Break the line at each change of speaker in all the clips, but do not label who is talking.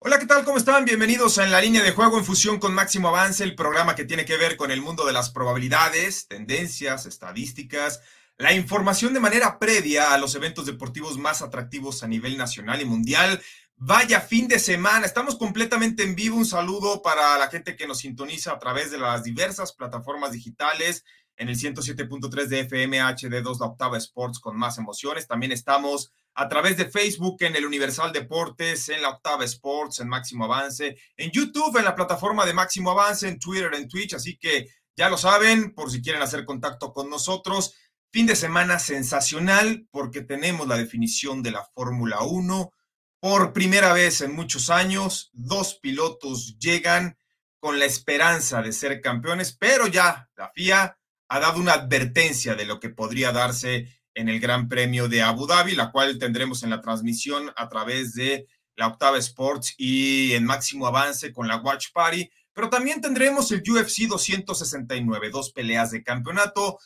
Hola, ¿qué tal? ¿Cómo están? Bienvenidos a En la línea de juego en fusión con Máximo Avance, el programa que tiene que ver con el mundo de las probabilidades, tendencias, estadísticas, la información de manera previa a los eventos deportivos más atractivos a nivel nacional y mundial. Vaya fin de semana, estamos completamente en vivo. Un saludo para la gente que nos sintoniza a través de las diversas plataformas digitales en el 107.3 de FM HD2, la octava Sports con más emociones. También estamos a través de Facebook en el Universal Deportes, en la Octava Sports, en Máximo Avance, en YouTube, en la plataforma de Máximo Avance, en Twitter, en Twitch, así que ya lo saben, por si quieren hacer contacto con nosotros. Fin de semana sensacional porque tenemos la definición de la Fórmula 1. Por primera vez en muchos años, dos pilotos llegan con la esperanza de ser campeones, pero ya la FIA ha dado una advertencia de lo que podría darse en el Gran Premio de Abu Dhabi, la cual tendremos en la transmisión a través de la Octava Sports y en máximo avance con la Watch Party. Pero también tendremos el UFC 269, dos peleas de campeonato,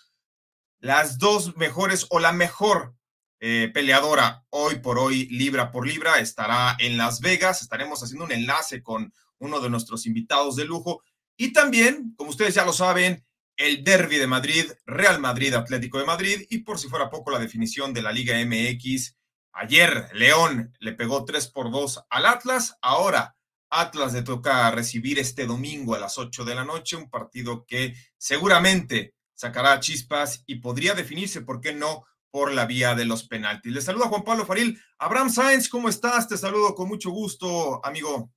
las dos mejores o la mejor eh, peleadora hoy por hoy, libra por libra, estará en Las Vegas. Estaremos haciendo un enlace con uno de nuestros invitados de lujo. Y también, como ustedes ya lo saben, el Derby de Madrid, Real Madrid, Atlético de Madrid y por si fuera poco la definición de la Liga MX. Ayer León le pegó 3 por 2 al Atlas, ahora Atlas le toca recibir este domingo a las 8 de la noche, un partido que seguramente sacará chispas y podría definirse, ¿por qué no?, por la vía de los penaltis. Le saluda Juan Pablo Faril. Abraham Sáenz, ¿cómo estás? Te saludo con mucho gusto, amigo.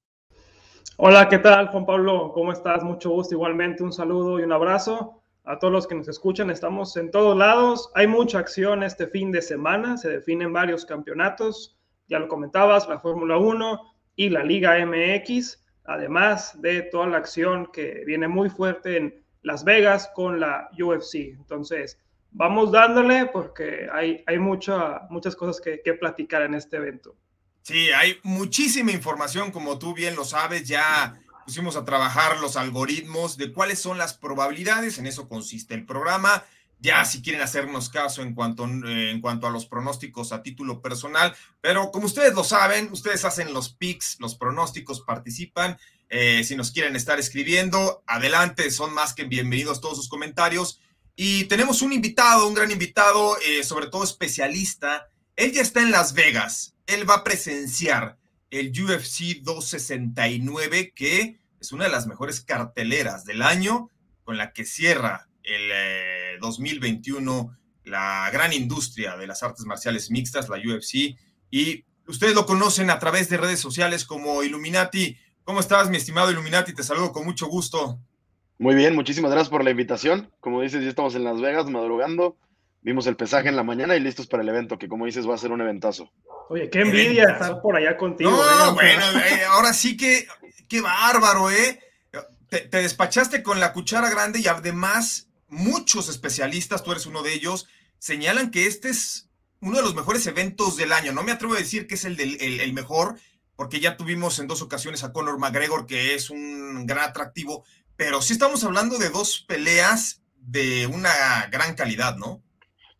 Hola, ¿qué tal, Juan Pablo? ¿Cómo estás? Mucho gusto. Igualmente, un saludo y un abrazo a todos los que nos escuchan. Estamos en todos lados. Hay mucha acción este fin de semana. Se definen varios campeonatos. Ya lo comentabas, la Fórmula 1 y la Liga MX. Además de toda la acción que viene muy fuerte en Las Vegas con la UFC. Entonces, vamos dándole porque hay, hay mucha, muchas cosas que, que platicar en este evento.
Sí, hay muchísima información, como tú bien lo sabes, ya pusimos a trabajar los algoritmos de cuáles son las probabilidades, en eso consiste el programa. Ya si quieren hacernos caso en cuanto, en cuanto a los pronósticos a título personal, pero como ustedes lo saben, ustedes hacen los picks, los pronósticos, participan. Eh, si nos quieren estar escribiendo, adelante, son más que bienvenidos todos sus comentarios. Y tenemos un invitado, un gran invitado, eh, sobre todo especialista. Él ya está en Las Vegas él va a presenciar el UFC 269, que es una de las mejores carteleras del año, con la que cierra el 2021 eh, la gran industria de las artes marciales mixtas, la UFC, y ustedes lo conocen a través de redes sociales como Illuminati. ¿Cómo estás, mi estimado Illuminati? Te saludo con mucho gusto.
Muy bien, muchísimas gracias por la invitación. Como dices, ya estamos en Las Vegas madrugando. Vimos el pesaje en la mañana y listos para el evento, que como dices va a ser un eventazo.
Oye, qué envidia estar por allá contigo.
No, bueno, eh, ahora sí que, qué bárbaro, ¿eh? Te, te, despachaste con la cuchara grande y además muchos especialistas, tú eres uno de ellos, señalan que este es uno de los mejores eventos del año. No me atrevo a decir que es el, del, el, el mejor, porque ya tuvimos en dos ocasiones a Conor McGregor, que es un gran atractivo, pero sí estamos hablando de dos peleas de una gran calidad, ¿no?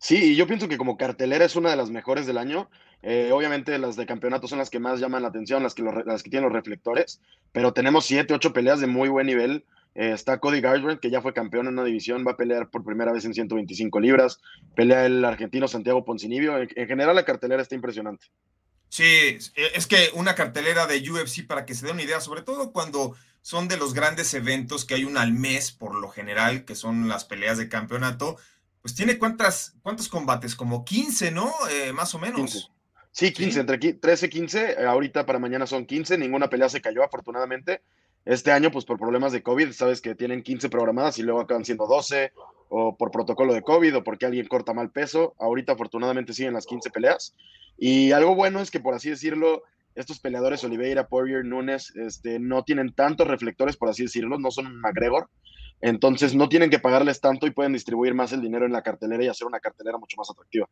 Sí, y yo pienso que como cartelera es una de las mejores del año. Eh, obviamente las de campeonato son las que más llaman la atención, las que, las que tienen los reflectores, pero tenemos siete, ocho peleas de muy buen nivel. Eh, está Cody Garbrandt, que ya fue campeón en una división, va a pelear por primera vez en 125 libras. Pelea el argentino Santiago Poncinibio. En, en general la cartelera está impresionante.
Sí, es que una cartelera de UFC, para que se dé una idea, sobre todo cuando son de los grandes eventos que hay una al mes, por lo general, que son las peleas de campeonato, pues tiene cuántas, cuántos combates, como 15, ¿no? Eh, más o menos.
15. Sí, 15, ¿Sí? entre 13 y 15. Ahorita para mañana son 15. Ninguna pelea se cayó, afortunadamente. Este año, pues por problemas de COVID, sabes que tienen 15 programadas y luego acaban siendo 12, o por protocolo de COVID, o porque alguien corta mal peso. Ahorita, afortunadamente, siguen las 15 peleas. Y algo bueno es que, por así decirlo, estos peleadores, Oliveira, Poirier, Nunes, este, no tienen tantos reflectores, por así decirlo, no son McGregor, entonces no tienen que pagarles tanto y pueden distribuir más el dinero en la cartelera y hacer una cartelera mucho más atractiva.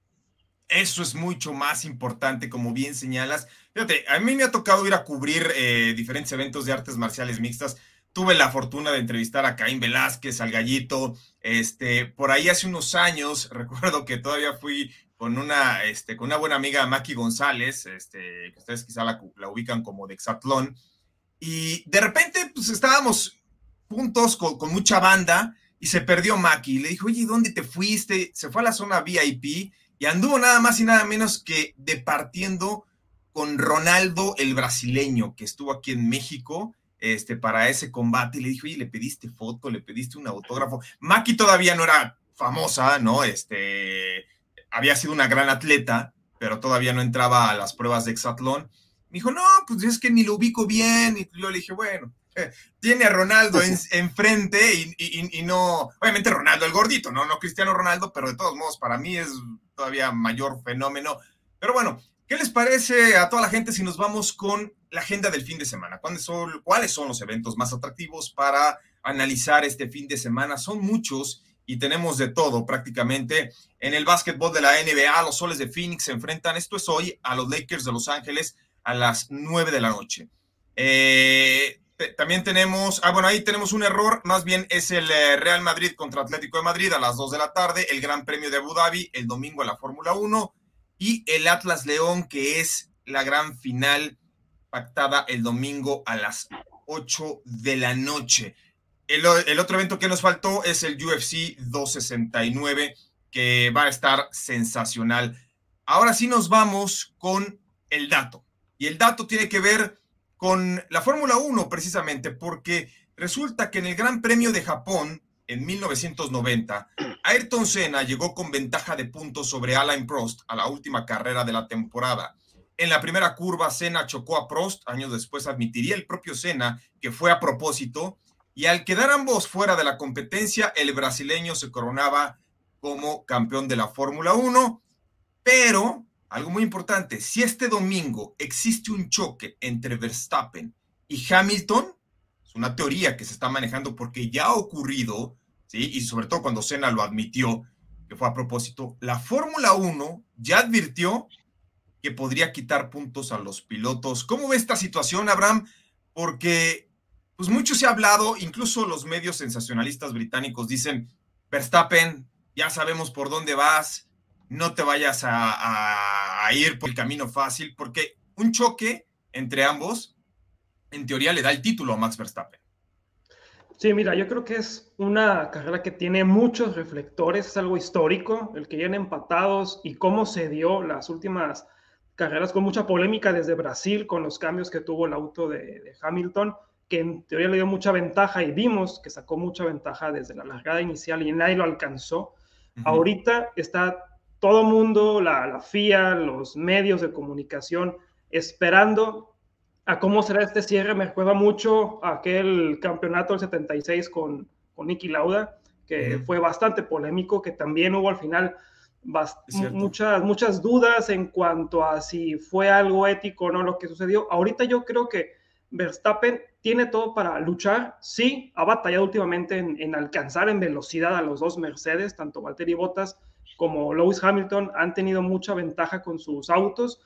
Eso es mucho más importante, como bien señalas. Fíjate, a mí me ha tocado ir a cubrir eh, diferentes eventos de artes marciales mixtas. Tuve la fortuna de entrevistar a Caín Velázquez, al Gallito. Este, por ahí hace unos años, recuerdo que todavía fui con una, este, con una buena amiga, Maki González, este, que ustedes quizá la, ubican como de Exatlón. Y de repente, pues estábamos juntos con, mucha banda y se perdió Maki. Le dijo, oye, ¿dónde te fuiste? Se fue a la zona VIP y anduvo nada más y nada menos que departiendo con Ronaldo el brasileño, que estuvo aquí en México este, para ese combate. Le dijo, oye, le pediste foto, le pediste un autógrafo. Maki todavía no era famosa, ¿no? Este, había sido una gran atleta, pero todavía no entraba a las pruebas de hexatlón. Me dijo, no, pues es que ni lo ubico bien. Y yo le dije, bueno, tiene a Ronaldo enfrente y, no, obviamente Ronaldo el gordito, ¿no? No Cristiano Ronaldo, pero de todos modos para mí es todavía mayor fenómeno. Pero bueno, ¿qué les parece a toda la gente si nos vamos con la agenda del fin de semana? ¿Cuáles son, cuáles son los eventos más atractivos para analizar este fin de semana? Son muchos y tenemos de todo prácticamente. En el básquetbol de la NBA, los soles de Phoenix se enfrentan, esto es hoy, a los Lakers de Los Ángeles a las 9 de la noche. Eh, también tenemos, ah, bueno, ahí tenemos un error, más bien es el eh, Real Madrid contra Atlético de Madrid a las 2 de la tarde, el Gran Premio de Abu Dhabi el domingo a la Fórmula 1 y el Atlas León, que es la gran final pactada el domingo a las 8 de la noche. El otro evento que nos faltó es el UFC 269, que va a estar sensacional. Ahora sí nos vamos con el dato. Y el dato tiene que ver con la Fórmula 1 precisamente, porque resulta que en el Gran Premio de Japón en 1990, Ayrton Senna llegó con ventaja de puntos sobre Alain Prost a la última carrera de la temporada. En la primera curva, Senna chocó a Prost, años después admitiría el propio Senna que fue a propósito, y al quedar ambos fuera de la competencia, el brasileño se coronaba como campeón de la Fórmula 1, pero algo muy importante, si este domingo existe un choque entre Verstappen y Hamilton, es una teoría que se está manejando porque ya ha ocurrido, ¿sí? y sobre todo cuando Senna lo admitió, que fue a propósito, la Fórmula 1 ya advirtió que podría quitar puntos a los pilotos. ¿Cómo ve esta situación, Abraham? Porque pues mucho se ha hablado, incluso los medios sensacionalistas británicos dicen, Verstappen, ya sabemos por dónde vas, no te vayas a, ir por el camino fácil, porque un choque entre ambos, en teoría, le da el título a Max Verstappen.
Sí, mira, yo creo que es una carrera que tiene muchos reflectores, es algo histórico, el que lleguen empatados y cómo se dio las últimas carreras con mucha polémica desde Brasil con los cambios que tuvo el auto de, de Hamilton, que en teoría le dio mucha ventaja y vimos que sacó mucha ventaja desde la largada inicial y nadie lo alcanzó. Ahorita está todo mundo, la, FIA, los medios de comunicación, esperando a cómo será este cierre. Me juega mucho aquel campeonato del 76 con, con Nicky Lauda, que fue bastante polémico, que también hubo al final muchas, muchas dudas en cuanto a si fue algo ético o no lo que sucedió. Ahorita yo creo que Verstappen tiene todo para luchar. Sí, ha batallado últimamente en, en alcanzar en velocidad a los dos Mercedes, tanto Valtteri Bottas como Lewis Hamilton han tenido mucha ventaja con sus autos.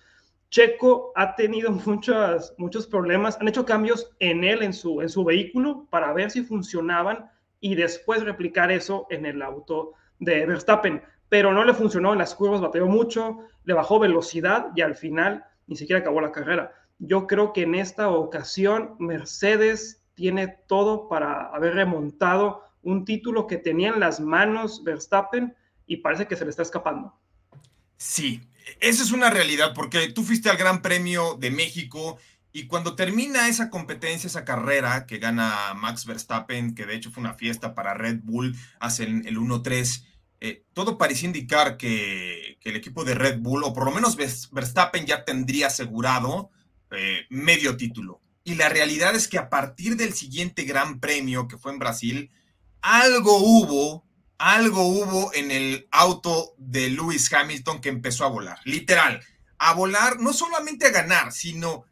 Checo ha tenido muchos, muchos problemas, han hecho cambios en él, en su, en su vehículo, para ver si funcionaban y después replicar eso en el auto de Verstappen. Pero no le funcionó en las curvas, batalló mucho, le bajó velocidad y al final ni siquiera acabó la carrera. Yo creo que en esta ocasión Mercedes tiene todo para haber remontado un título que tenía en las manos Verstappen y parece que se le está escapando.
Sí, esa es una realidad porque tú fuiste al Gran Premio de México y cuando termina esa competencia, esa carrera que gana Max Verstappen, que de hecho fue una fiesta para Red Bull, hacen el 1-3, eh, todo parecía indicar que, el equipo de Red Bull, o por lo menos Verstappen ya tendría asegurado eh, medio título. Y la realidad es que a partir del siguiente Gran Premio, que fue en Brasil, algo hubo algo hubo en el auto de Lewis Hamilton que empezó a volar, literal, a volar, no solamente a ganar, sino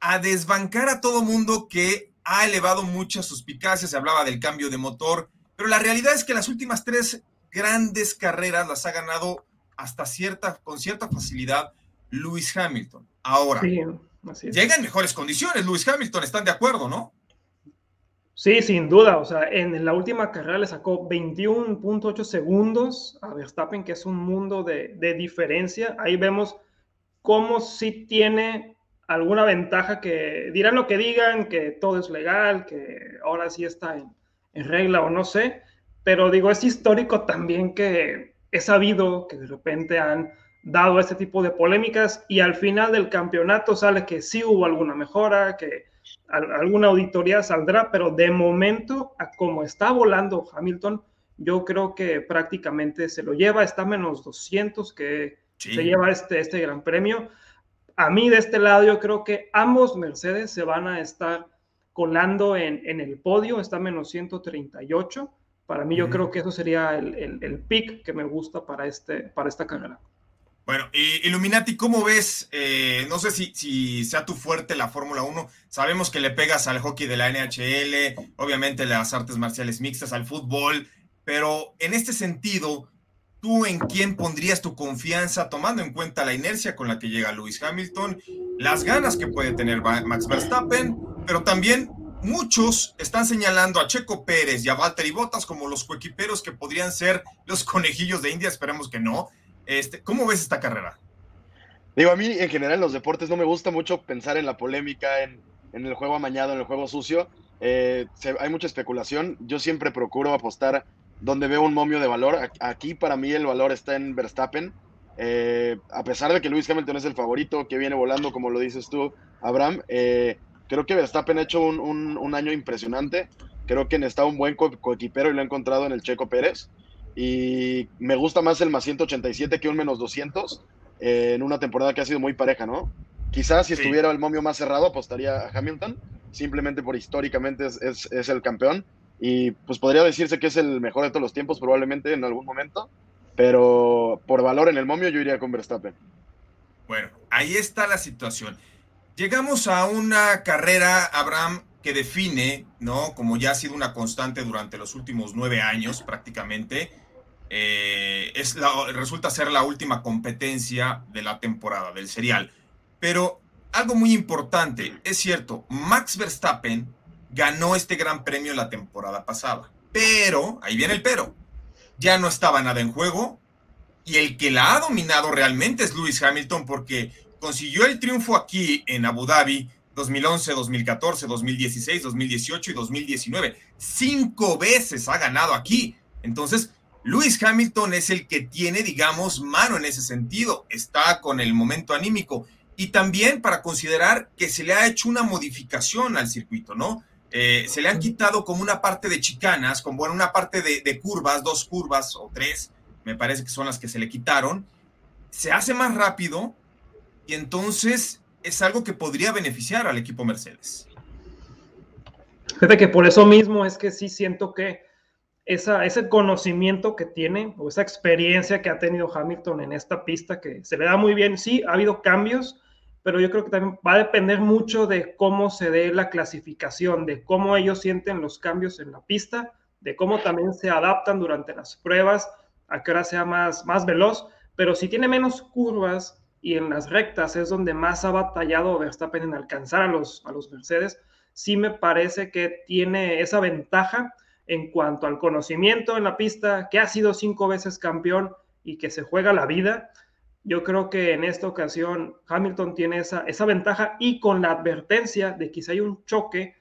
a desbancar a todo mundo que ha elevado muchas suspicacias, se hablaba del cambio de motor, pero la realidad es que las últimas tres grandes carreras las ha ganado hasta cierta, con cierta facilidad Lewis Hamilton. Ahora, llega en mejores condiciones, Lewis Hamilton, ¿están de acuerdo, no?
Sí, sin duda. O sea, en la última carrera le sacó 21.8 segundos a Verstappen, que es un mundo de, de, diferencia. Ahí vemos cómo sí tiene alguna ventaja que dirán lo que digan, que todo es legal, que ahora sí está en, en regla o no sé. Pero digo, es histórico también que he sabido que de repente han dado este tipo de polémicas y al final del campeonato sale que sí hubo alguna mejora, que alguna auditoría saldrá, pero de momento, a como está volando Hamilton, yo creo que prácticamente se lo lleva, está menos 200 que se lleva este, este gran premio. A mí de este lado yo creo que ambos Mercedes se van a estar colando en, en el podio, está menos 138. Para mí yo creo que eso sería el, el, el pick que me gusta para, este, para esta carrera.
Bueno, y Illuminati, ¿cómo ves? Eh, no sé si, si sea tu fuerte la Fórmula 1. Sabemos que le pegas al hockey de la NHL, obviamente las artes marciales mixtas, al fútbol, pero en este sentido, ¿tú en quién pondrías tu confianza tomando en cuenta la inercia con la que llega Lewis Hamilton, las ganas que puede tener Max Verstappen, pero también muchos están señalando a Checo Pérez y a Valtteri Bottas como los coequiperos que podrían ser los conejillos de India, esperemos que no este, ¿Cómo ves esta carrera?
Digo, a mí en general en los deportes no me gusta mucho pensar en la polémica, en, el juego amañado, en el juego sucio. Eh, hay mucha especulación. Yo siempre procuro apostar donde veo un momio de valor. Aquí para mí el valor está en Verstappen. Eh, a pesar de que Luis Hamilton es el favorito, que viene volando, como lo dices tú, Abraham, eh, creo que Verstappen ha hecho un, año impresionante. Creo que está un buen coequipero y lo ha encontrado en el Checo Pérez y me gusta más el más 187 que un menos 200 eh, en una temporada que ha sido muy pareja, ¿no? Quizás si estuviera el momio más cerrado apostaría a Hamilton, simplemente por históricamente es, es, el campeón y pues podría decirse que es el mejor de todos los tiempos probablemente en algún momento, pero por valor en el momio yo iría con Verstappen.
Bueno, ahí está la situación. Llegamos a una carrera, Abraham, que define, ¿no? Como ya ha sido una constante durante los últimos nueve años prácticamente, eh, es resulta ser la última competencia de la temporada, del serial. Pero algo muy importante, es cierto, Max Verstappen ganó este gran premio la temporada pasada, pero, ahí viene el pero, ya no estaba nada en juego y el que la ha dominado realmente es Lewis Hamilton porque consiguió el triunfo aquí en Abu Dhabi 2011, 2014, 2016, 2018 y 2019. Cinco veces ha ganado aquí. Entonces, Lewis Hamilton es el que tiene, digamos, mano en ese sentido, está con el momento anímico y también para considerar que se le ha hecho una modificación al circuito, ¿no? Eh, se le han quitado como una parte de chicanas, como bueno, una parte de, de, curvas, dos curvas o tres, me parece que son las que se le quitaron. Se hace más rápido y entonces es algo que podría beneficiar al equipo Mercedes.
Fíjate que por eso mismo es que sí siento que esa, ese conocimiento que tiene o esa experiencia que ha tenido Hamilton en esta pista, que se le da muy bien, sí, ha habido cambios, pero yo creo que también va a depender mucho de cómo se dé la clasificación, de cómo ellos sienten los cambios en la pista, de cómo también se adaptan durante las pruebas, a que ahora sea más, más veloz, pero si tiene menos curvas y en las rectas es donde más ha batallado Verstappen en alcanzar a los, a los Mercedes, sí me parece que tiene esa ventaja en cuanto al conocimiento en la pista, que ha sido cinco veces campeón y que se juega la vida. Yo creo que en esta ocasión Hamilton tiene esa, esa ventaja y con la advertencia de que si hay un choque,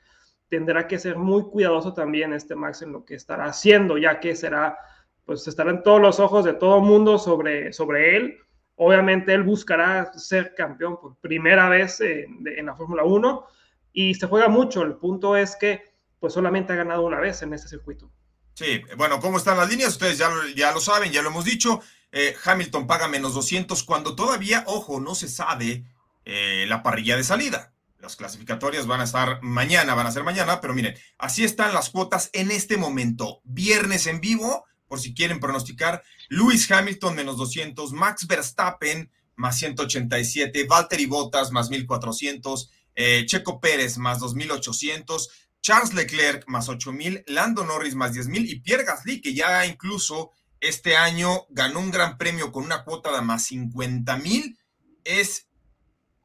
tendrá que ser muy cuidadoso también este Max en lo que estará haciendo, ya que será, pues estarán todos los ojos de todo el mundo sobre, sobre él. Obviamente él buscará ser campeón por primera vez en, en la Fórmula 1 y se juega mucho. El punto es que pues solamente ha ganado una vez en ese circuito.
Sí, bueno, ¿cómo están las líneas? Ustedes ya, ya lo saben, ya lo hemos dicho. Eh, Hamilton paga menos 200 cuando todavía, ojo, no se sabe eh, la parrilla de salida. Las clasificatorias van a estar mañana, van a ser mañana, pero miren, así están las cuotas en este momento. Viernes en vivo, por si quieren pronosticar, Lewis Hamilton menos 200, Max Verstappen más 187, Valtteri Bottas más 1400, eh, Checo Pérez más 2.800, Charles Leclerc más 8.000, Lando Norris más 10.000 y Pierre Gasly, que ya incluso este año ganó un gran premio con una cuota de más 50.000, es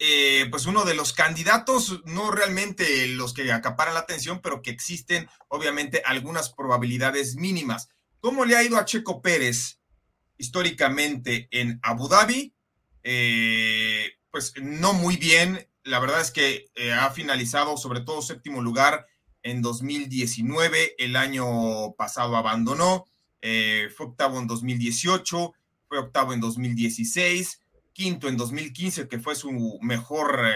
eh, pues uno de los candidatos, no realmente los que acaparan la atención, pero que existen obviamente algunas probabilidades mínimas. ¿Cómo le ha ido a Checo Pérez históricamente en Abu Dhabi? Eh, pues no muy bien. La verdad es que eh, ha finalizado sobre todo séptimo lugar en 2019. El año pasado abandonó. fue octavo en 2018. Fue octavo en 2016 quinto en 2015, que fue su mejor eh,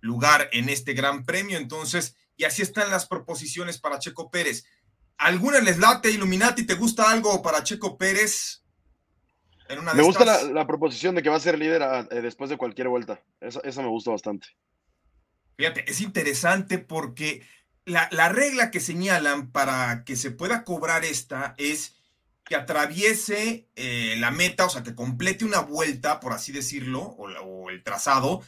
lugar en este gran premio. Entonces, y así están las proposiciones para Checo Pérez. ¿Alguna les late, Illuminati? ¿Te gusta algo para Checo Pérez?
me gusta la, proposición de que va a ser líder eh, después de cualquier vuelta. Esa, me gusta bastante.
Fíjate, es interesante porque la, la regla que señalan para que se pueda cobrar esta es que atraviese eh, la meta, o sea, que complete una vuelta, por así decirlo, o, el trazado,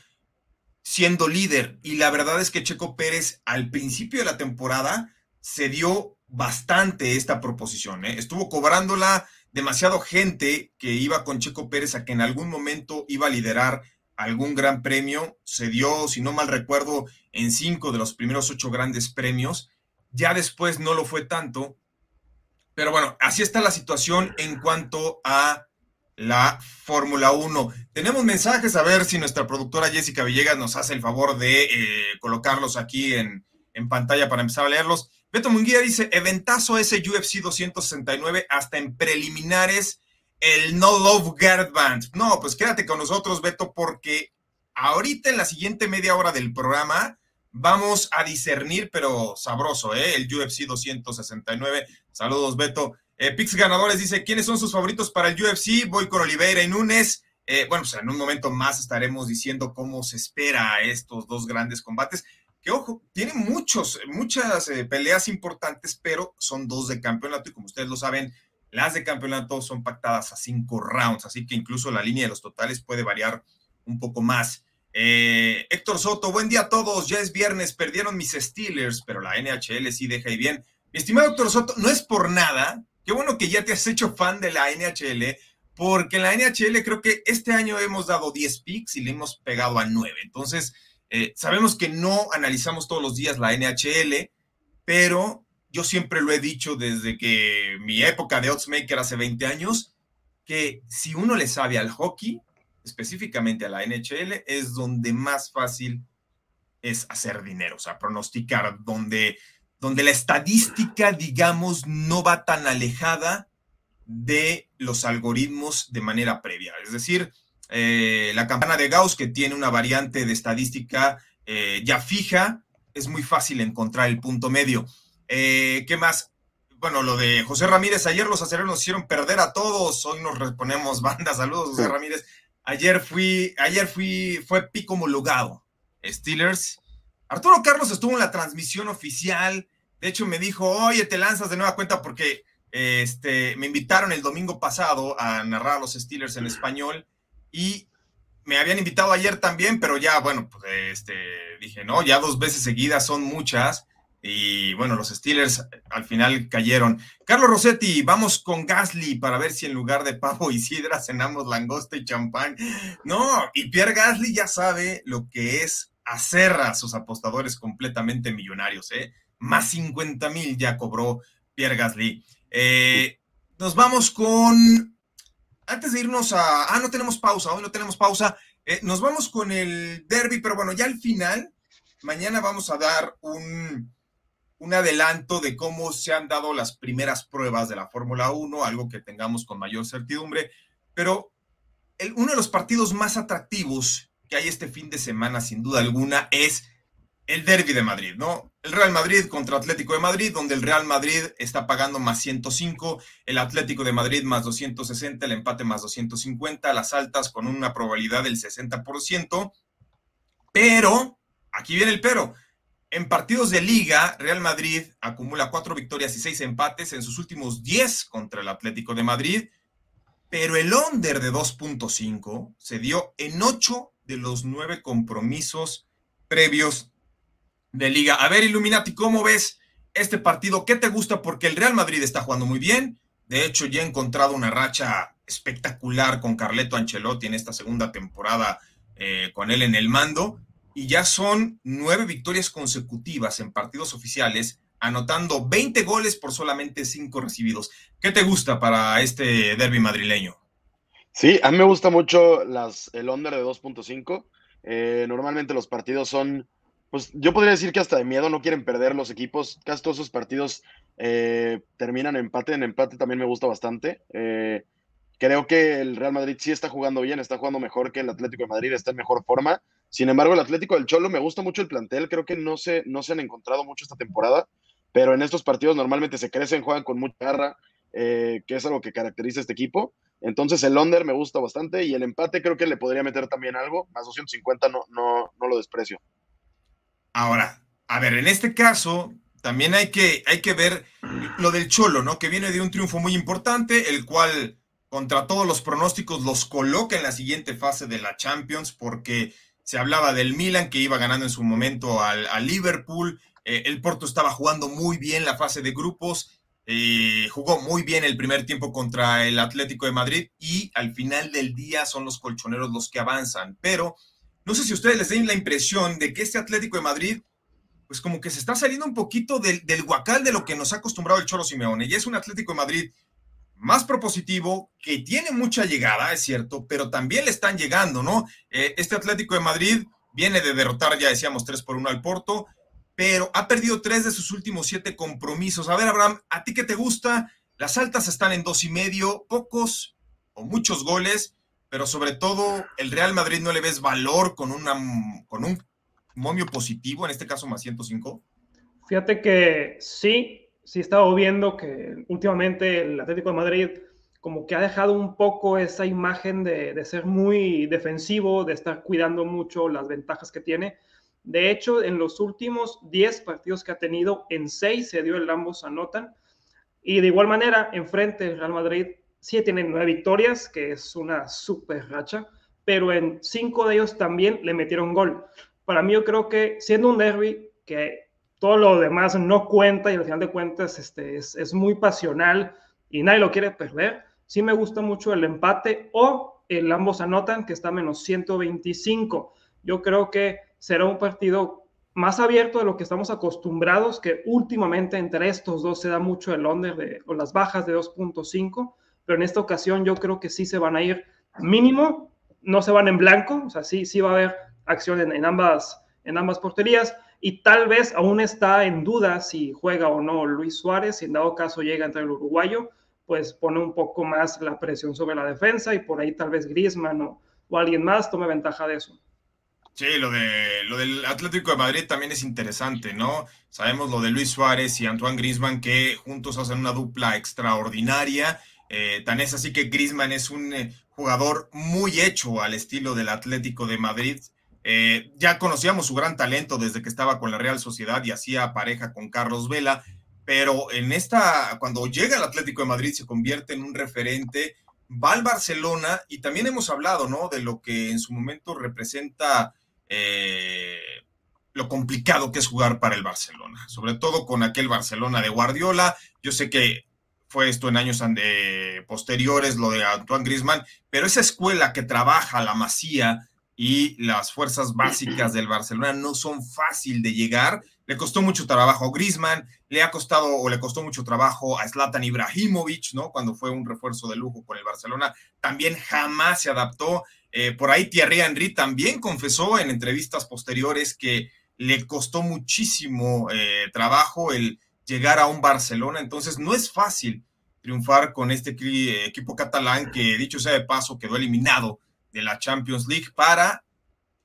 siendo líder. Y la verdad es que Checo Pérez al principio de la temporada se dio bastante esta proposición. ¿eh? Estuvo cobrándola demasiado gente que iba con Checo Pérez a que en algún momento iba a liderar algún gran premio. Se dio, si no mal recuerdo, en cinco de los primeros ocho grandes premios. Ya después no lo fue tanto pero bueno, así está la situación en cuanto a la Fórmula 1. Tenemos mensajes, a ver si nuestra productora Jessica Villegas nos hace el favor de eh, colocarlos aquí en, en, pantalla para empezar a leerlos. Beto Munguía dice, eventazo ese UFC 269 hasta en preliminares el No Love Guard Band. No, pues quédate con nosotros, Beto, porque ahorita en la siguiente media hora del programa vamos a discernir, pero sabroso, ¿eh? El UFC 269. Saludos, Beto. Eh, Pix Ganadores dice, ¿quiénes son sus favoritos para el UFC? Voy con Oliveira y Núñez. Eh, bueno, pues en un momento más estaremos diciendo cómo se espera estos dos grandes combates. Que ojo, tienen muchos, muchas eh, peleas importantes, pero son dos de campeonato y como ustedes lo saben, las de campeonato son pactadas a cinco rounds, así que incluso la línea de los totales puede variar un poco más. Eh, Héctor Soto, buen día a todos. Ya es viernes, perdieron mis Steelers, pero la NHL sí deja ahí bien. Mi estimado Héctor Soto, no es por nada. Qué bueno que ya te has hecho fan de la NHL, porque la NHL creo que este año hemos dado 10 picks y le hemos pegado a 9. Entonces, eh, sabemos que no analizamos todos los días la NHL, pero yo siempre lo he dicho desde que mi época de Oddsmaker hace 20 años, que si uno le sabe al hockey, específicamente a la NHL, es donde más fácil es hacer dinero, o sea, pronosticar, donde, donde la estadística, digamos, no va tan alejada de los algoritmos de manera previa. Es decir, eh, la campana de Gauss, que tiene una variante de estadística eh, ya fija, es muy fácil encontrar el punto medio. Eh, ¿Qué más? Bueno, lo de José Ramírez, ayer los acereros nos hicieron perder a todos, hoy nos reponemos banda, saludos José Ramírez. Ayer fui, ayer fui, fue pico homologado. Steelers. Arturo Carlos estuvo en la transmisión oficial. De hecho, me dijo, oye, te lanzas de nueva cuenta porque este, me invitaron el domingo pasado a narrar a los Steelers en español y me habían invitado ayer también, pero ya, bueno, pues este, dije, no, ya dos veces seguidas son muchas. Y bueno, los Steelers al final cayeron. Carlos Rossetti, vamos con Gasly para ver si en lugar de pavo y sidra cenamos langosta y champán. No, y Pierre Gasly ya sabe lo que es hacer a sus apostadores completamente millonarios, ¿eh? Más 50 mil ya cobró Pierre Gasly. Eh, nos vamos con. Antes de irnos a. Ah, no tenemos pausa, hoy no tenemos pausa. Eh, nos vamos con el derby, pero bueno, ya al final, mañana vamos a dar un un adelanto de cómo se han dado las primeras pruebas de la Fórmula 1, algo que tengamos con mayor certidumbre, pero uno de los partidos más atractivos que hay este fin de semana, sin duda alguna, es el Derby de Madrid, ¿no? El Real Madrid contra Atlético de Madrid, donde el Real Madrid está pagando más 105, el Atlético de Madrid más 260, el empate más 250, las altas con una probabilidad del 60%, pero, aquí viene el pero, en partidos de liga, Real Madrid acumula cuatro victorias y seis empates en sus últimos diez contra el Atlético de Madrid, pero el under de 2.5 se dio en ocho de los nueve compromisos previos de liga. A ver, Illuminati, ¿cómo ves este partido? ¿Qué te gusta? Porque el Real Madrid está jugando muy bien. De hecho, ya he encontrado una racha espectacular con Carleto Ancelotti en esta segunda temporada eh, con él en el mando. Y ya son nueve victorias consecutivas en partidos oficiales, anotando 20 goles por solamente cinco recibidos. ¿Qué te gusta para este derby madrileño?
Sí, a mí me gusta mucho las, el under de 2.5. Eh, normalmente los partidos son, pues yo podría decir que hasta de miedo no quieren perder los equipos. Casi todos esos partidos eh, terminan empate. En empate también me gusta bastante. Eh, creo que el Real Madrid sí está jugando bien, está jugando mejor que el Atlético de Madrid, está en mejor forma. Sin embargo, el Atlético del Cholo me gusta mucho el plantel. Creo que no se, no se han encontrado mucho esta temporada, pero en estos partidos normalmente se crecen, juegan con mucha garra, que es algo que caracteriza a este equipo. Entonces el under me gusta bastante y el empate creo que le podría meter también algo, más 250 no, no, no lo desprecio.
Ahora, a ver, en este caso también hay que, hay que ver lo del Cholo, ¿no? Que viene de un triunfo muy importante, el cual contra todos los pronósticos los coloca en la siguiente fase de la Champions porque se hablaba del Milan que iba ganando en su momento al, Liverpool, eh, el Porto estaba jugando muy bien la fase de grupos eh, jugó muy bien el primer tiempo contra el Atlético de Madrid y al final del día son los colchoneros los que avanzan. Pero no sé si ustedes les den la impresión de que este Atlético de Madrid, pues como que se está saliendo un poquito del, del guacal de lo que nos ha acostumbrado el Cholo Simeone. Y es un Atlético de Madrid más propositivo, que tiene mucha llegada, es cierto, pero también le están llegando, ¿no? Eh, este Atlético de Madrid viene de derrotar, ya decíamos, 3 por 1 al Porto, pero ha perdido tres de sus últimos siete compromisos. A ver, Abraham, ¿a ti qué te gusta? Las altas están en dos y medio, pocos o muchos goles, pero sobre todo el Real Madrid no le ves valor con, una, con un momio positivo, en este caso más 105.
Fíjate que sí, sí he estado viendo que últimamente el Atlético de Madrid como que ha dejado un poco esa imagen de, de ser muy defensivo, de estar cuidando mucho las ventajas que tiene de hecho, en los últimos 10 partidos que ha tenido, en 6 se dio el ambos anotan. Y de igual manera, enfrente el Real Madrid sí tiene 9 victorias, que es una super racha, pero en 5 de ellos también le metieron gol. Para mí yo creo que siendo un derby, que todo lo demás no cuenta y al final de cuentas este, es, es muy pasional y nadie lo quiere perder, sí me gusta mucho el empate o el ambos anotan que está a menos 125. Yo creo que será un partido más abierto de lo que estamos acostumbrados, que últimamente entre estos dos se da mucho el under de, o las bajas de 2.5, pero en esta ocasión yo creo que sí se van a ir mínimo, no se van en blanco, o sea, sí, sí va a haber acción en, ambas, en ambas porterías y tal vez aún está en duda si juega o no Luis Suárez, si en dado caso llega entre el uruguayo, pues pone un poco más la presión sobre la defensa y por ahí tal vez Griezmann o, alguien más tome ventaja de eso.
Sí, lo, de, lo del Atlético de Madrid también es interesante, ¿no? Sabemos lo de Luis Suárez y Antoine Grisman que juntos hacen una dupla extraordinaria. Eh, tan es así que Grisman es un eh, jugador muy hecho al estilo del Atlético de Madrid. Eh, ya conocíamos su gran talento desde que estaba con la Real Sociedad y hacía pareja con Carlos Vela, pero en esta, cuando llega al Atlético de Madrid se convierte en un referente, va al Barcelona y también hemos hablado, ¿no? De lo que en su momento representa eh, lo complicado que es jugar para el Barcelona, sobre todo con aquel Barcelona de Guardiola. Yo sé que fue esto en años posteriores, lo de Antoine Grisman, pero esa escuela que trabaja la masía y las fuerzas básicas del Barcelona no son fácil de llegar. Le costó mucho trabajo a Grisman, le ha costado o le costó mucho trabajo a Zlatan Ibrahimovic, ¿no? Cuando fue un refuerzo de lujo con el Barcelona, también jamás se adaptó. Eh, por ahí Thierry Henry también confesó en entrevistas posteriores que le costó muchísimo eh, trabajo el llegar a un Barcelona, entonces no es fácil triunfar con este equipo catalán que, dicho sea de paso, quedó eliminado de la Champions League para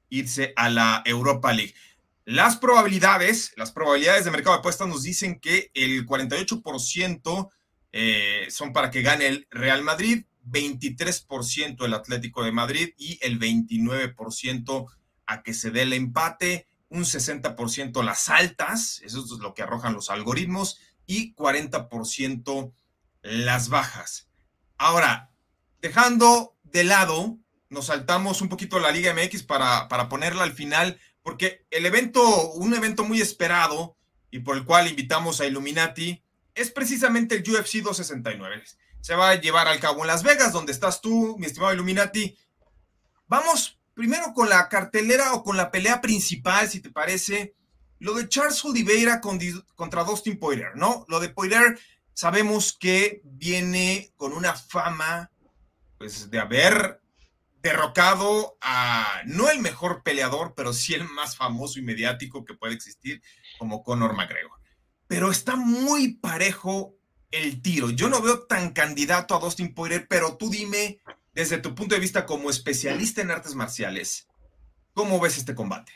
irse a la Europa League. Las probabilidades, las probabilidades de mercado de apuestas nos dicen que el 48% eh, son para que gane el Real Madrid, 23% el Atlético de Madrid y el 29% a que se dé el empate, un 60% las altas, eso es lo que arrojan los algoritmos, y 40% las bajas. Ahora, dejando de lado, nos saltamos un poquito la Liga MX para, para ponerla al final, porque el evento, un evento muy esperado y por el cual invitamos a Illuminati, es precisamente el UFC 269. Se va a llevar al cabo en Las Vegas, donde estás tú, mi estimado Illuminati. Vamos primero con la cartelera o con la pelea principal, si te parece. Lo de Charles Oliveira contra Dustin Poirier, ¿no? Lo de Poirier sabemos que viene con una fama, pues, de haber derrocado a no el mejor peleador, pero sí el más famoso y mediático que puede existir, como Conor McGregor. Pero está muy parejo el tiro. Yo no veo tan candidato a Dustin Poirier, pero tú dime, desde tu punto de vista como especialista en artes marciales, ¿cómo ves este combate?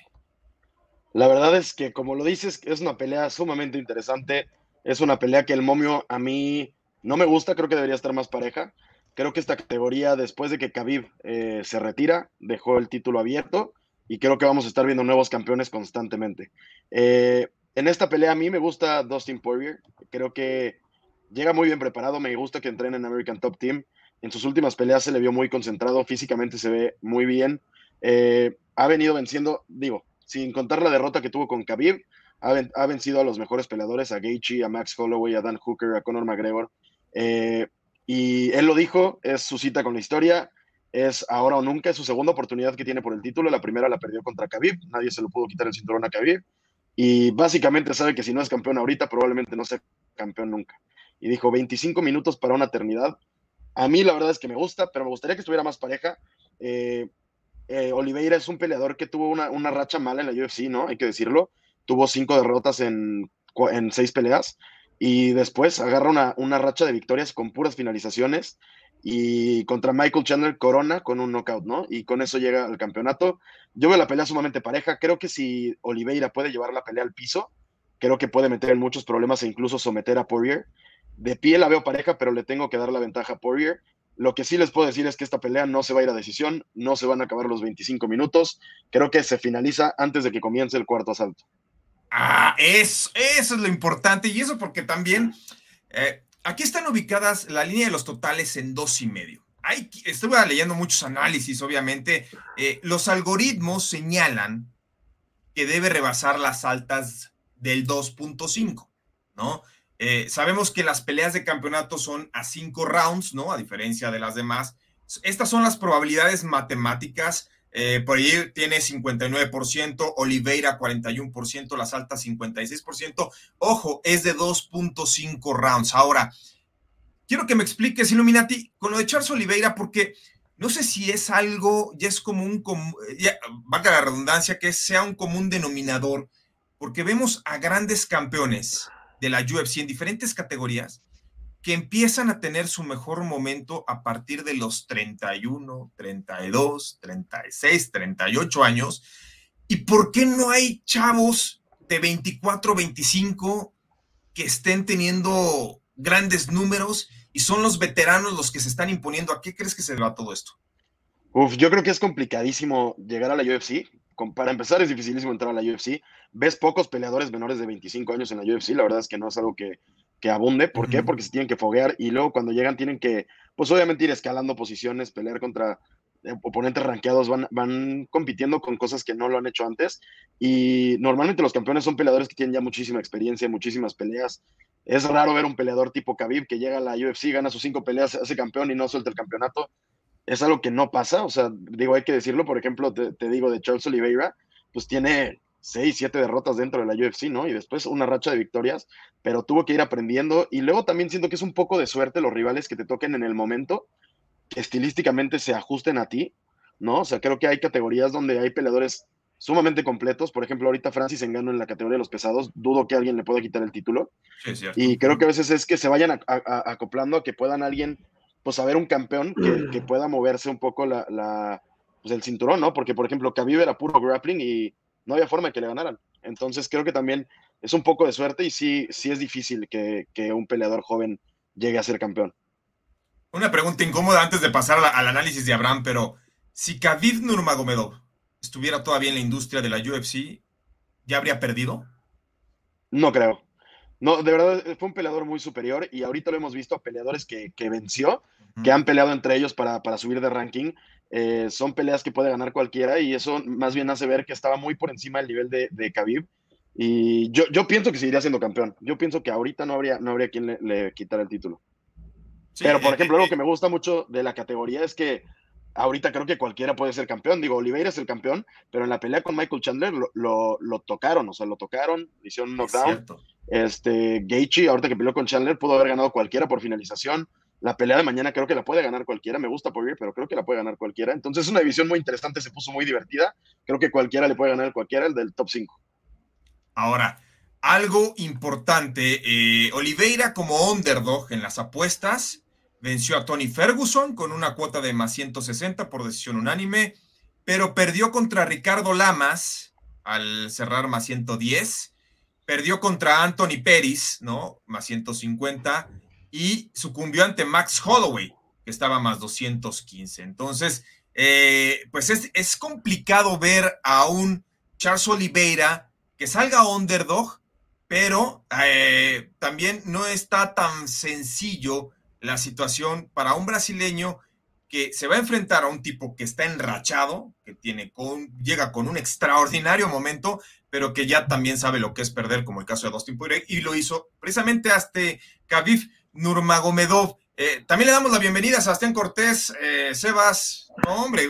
La verdad es que, como lo dices, es una pelea sumamente interesante. Es una pelea que el momio a mí no me gusta, creo que debería estar más pareja. Creo que esta categoría, después de que Khabib eh, se retira, dejó el título abierto y creo que vamos a estar viendo nuevos campeones constantemente. Eh, en esta pelea a mí me gusta Dustin Poirier. Creo que llega muy bien preparado. Me gusta que entrene en American Top Team. En sus últimas peleas se le vio muy concentrado. Físicamente se ve muy bien. Eh, ha venido venciendo, digo, sin contar la derrota que tuvo con Khabib, ha, vencido a los mejores peleadores, a Gaethje, a Max Holloway, a Dan Hooker, a Conor McGregor. Y él lo dijo, es su cita con la historia, es ahora o nunca, es su segunda oportunidad que tiene por el título. La primera la perdió contra Khabib, nadie se lo pudo quitar el cinturón a Khabib. Y básicamente sabe que si no es campeón ahorita, probablemente no sea campeón nunca. Y dijo, 25 minutos para una eternidad. A mí la verdad es que me gusta, pero me gustaría que estuviera más pareja. Eh, eh, Oliveira es un peleador que tuvo una, racha mala en la UFC, ¿no? Hay que decirlo. Tuvo cinco derrotas en, en seis peleas y después agarra una, racha de victorias con puras finalizaciones y contra Michael Chandler corona con un knockout, ¿no? Y con eso llega al campeonato. Yo veo la pelea sumamente pareja. Creo que si Oliveira puede llevar la pelea al piso, creo que puede meter en muchos problemas e incluso someter a Poirier. De pie la veo pareja, pero le tengo que dar la ventaja a Poirier. Lo que sí les puedo decir es que esta pelea no se va a ir a decisión, no se van a acabar los 25 minutos. Creo que se finaliza antes de que comience el cuarto asalto.
Ah, eso, es lo importante. Y eso porque también eh, aquí están ubicadas la línea de los totales en dos y medio. Hay, estuve leyendo muchos análisis, obviamente. Eh, los algoritmos señalan que debe rebasar las altas del 2.5, ¿no? Eh, sabemos que las peleas de campeonato son a cinco rounds, ¿no? A diferencia de las demás. Estas son las probabilidades matemáticas eh, por ahí tiene 59%, Oliveira 41%, las altas 56%. Ojo, es de 2.5 rounds. Ahora, quiero que me expliques, Illuminati, con lo de Charles Oliveira, porque no sé si es algo, ya es como un, ya, valga la redundancia, que sea un común denominador, porque vemos a grandes campeones de la UFC en diferentes categorías que empiezan a tener su mejor momento a partir de los 31, 32, 36, 38 años. ¿Y por qué no hay chavos de 24, 25 que estén teniendo grandes números y son los veteranos los que se están imponiendo? ¿A qué crees que se va todo esto?
Uf, yo creo que es complicadísimo llegar a la UFC. Para empezar, es dificilísimo entrar a la UFC. Ves pocos peleadores menores de 25 años en la UFC. La verdad es que no es algo que, que abunde. ¿Por qué? Porque se tienen que foguear y luego cuando llegan tienen que, pues obviamente ir escalando posiciones, pelear contra eh, oponentes rankeados, van, van compitiendo con cosas que no lo han hecho antes. Y normalmente los campeones son peleadores que tienen ya muchísima experiencia, muchísimas peleas. Es raro ver un peleador tipo Khabib que llega a la UFC, gana sus cinco peleas, hace campeón y no suelta el campeonato. Es algo que no pasa, o sea, digo, hay que decirlo, por ejemplo, te, te digo de Charles Oliveira, pues tiene seis, siete derrotas dentro de la UFC, ¿no? Y después una racha de victorias, pero tuvo que ir aprendiendo. Y luego también siento que es un poco de suerte los rivales que te toquen en el momento, que estilísticamente se ajusten a ti, ¿no? O sea, creo que hay categorías donde hay peleadores sumamente completos. Por ejemplo, ahorita Francis Engano en la categoría de los pesados, dudo que alguien le pueda quitar el título. Sí, y creo que a veces es que se vayan acoplando a que puedan alguien, pues, saber un campeón que, pueda moverse un poco la, la, pues, el cinturón, ¿no? Porque, por ejemplo, Khabib era puro grappling y no había forma de que le ganaran. Entonces creo que también es un poco de suerte y sí, sí es difícil que, un peleador joven llegue a ser campeón.
Una pregunta incómoda antes de pasar al, análisis de Abraham, pero si Khabib Nurmagomedov estuviera todavía en la industria de la UFC, ¿ya habría perdido?
No creo. No, de verdad fue un peleador muy superior y ahorita lo hemos visto, peleadores que, venció, que han peleado entre ellos para, para subir de ranking eh, son peleas que puede ganar cualquiera y eso más bien hace ver que estaba muy por encima del nivel de, de Khabib. Y yo, yo pienso que seguiría siendo campeón. Yo pienso que ahorita no habría, no habría quien le, le quitara el título. Pero, por ejemplo, algo que me gusta mucho de la categoría es que ahorita creo que cualquiera puede ser campeón. Digo, Oliveira es el campeón, pero en la pelea con Michael Chandler lo, lo, tocaron, o sea, lo tocaron, hicieron un knockdown. Este, Gaethje, ahorita que peleó con Chandler, pudo haber ganado cualquiera por finalización. La pelea de mañana creo que la puede ganar cualquiera. Me gusta Poirier, pero creo que la puede ganar cualquiera. Entonces es una división muy interesante, se puso muy divertida. Creo que cualquiera le puede ganar cualquiera, el del top 5.
Ahora, algo importante, eh, Oliveira como underdog en las apuestas venció a Tony Ferguson con una cuota de más 160 por decisión unánime, pero perdió contra Ricardo Lamas al cerrar más 110, perdió contra Anthony Peris, ¿no? Más 150 y sucumbió ante Max Holloway, que estaba más 215. Entonces, eh, pues es, es complicado ver a un Charles Oliveira que salga underdog, pero eh, también no está tan sencillo la situación para un brasileño que se va a enfrentar a un tipo que está enrachado, que tiene con, llega con un extraordinario momento, pero que ya también sabe lo que es perder, como el caso de Dustin Poirier, y lo hizo precisamente hasta Khabib Nurmagomedov. Eh, también le damos la bienvenida a Sebastián Cortés, eh, Sebas, no hombre,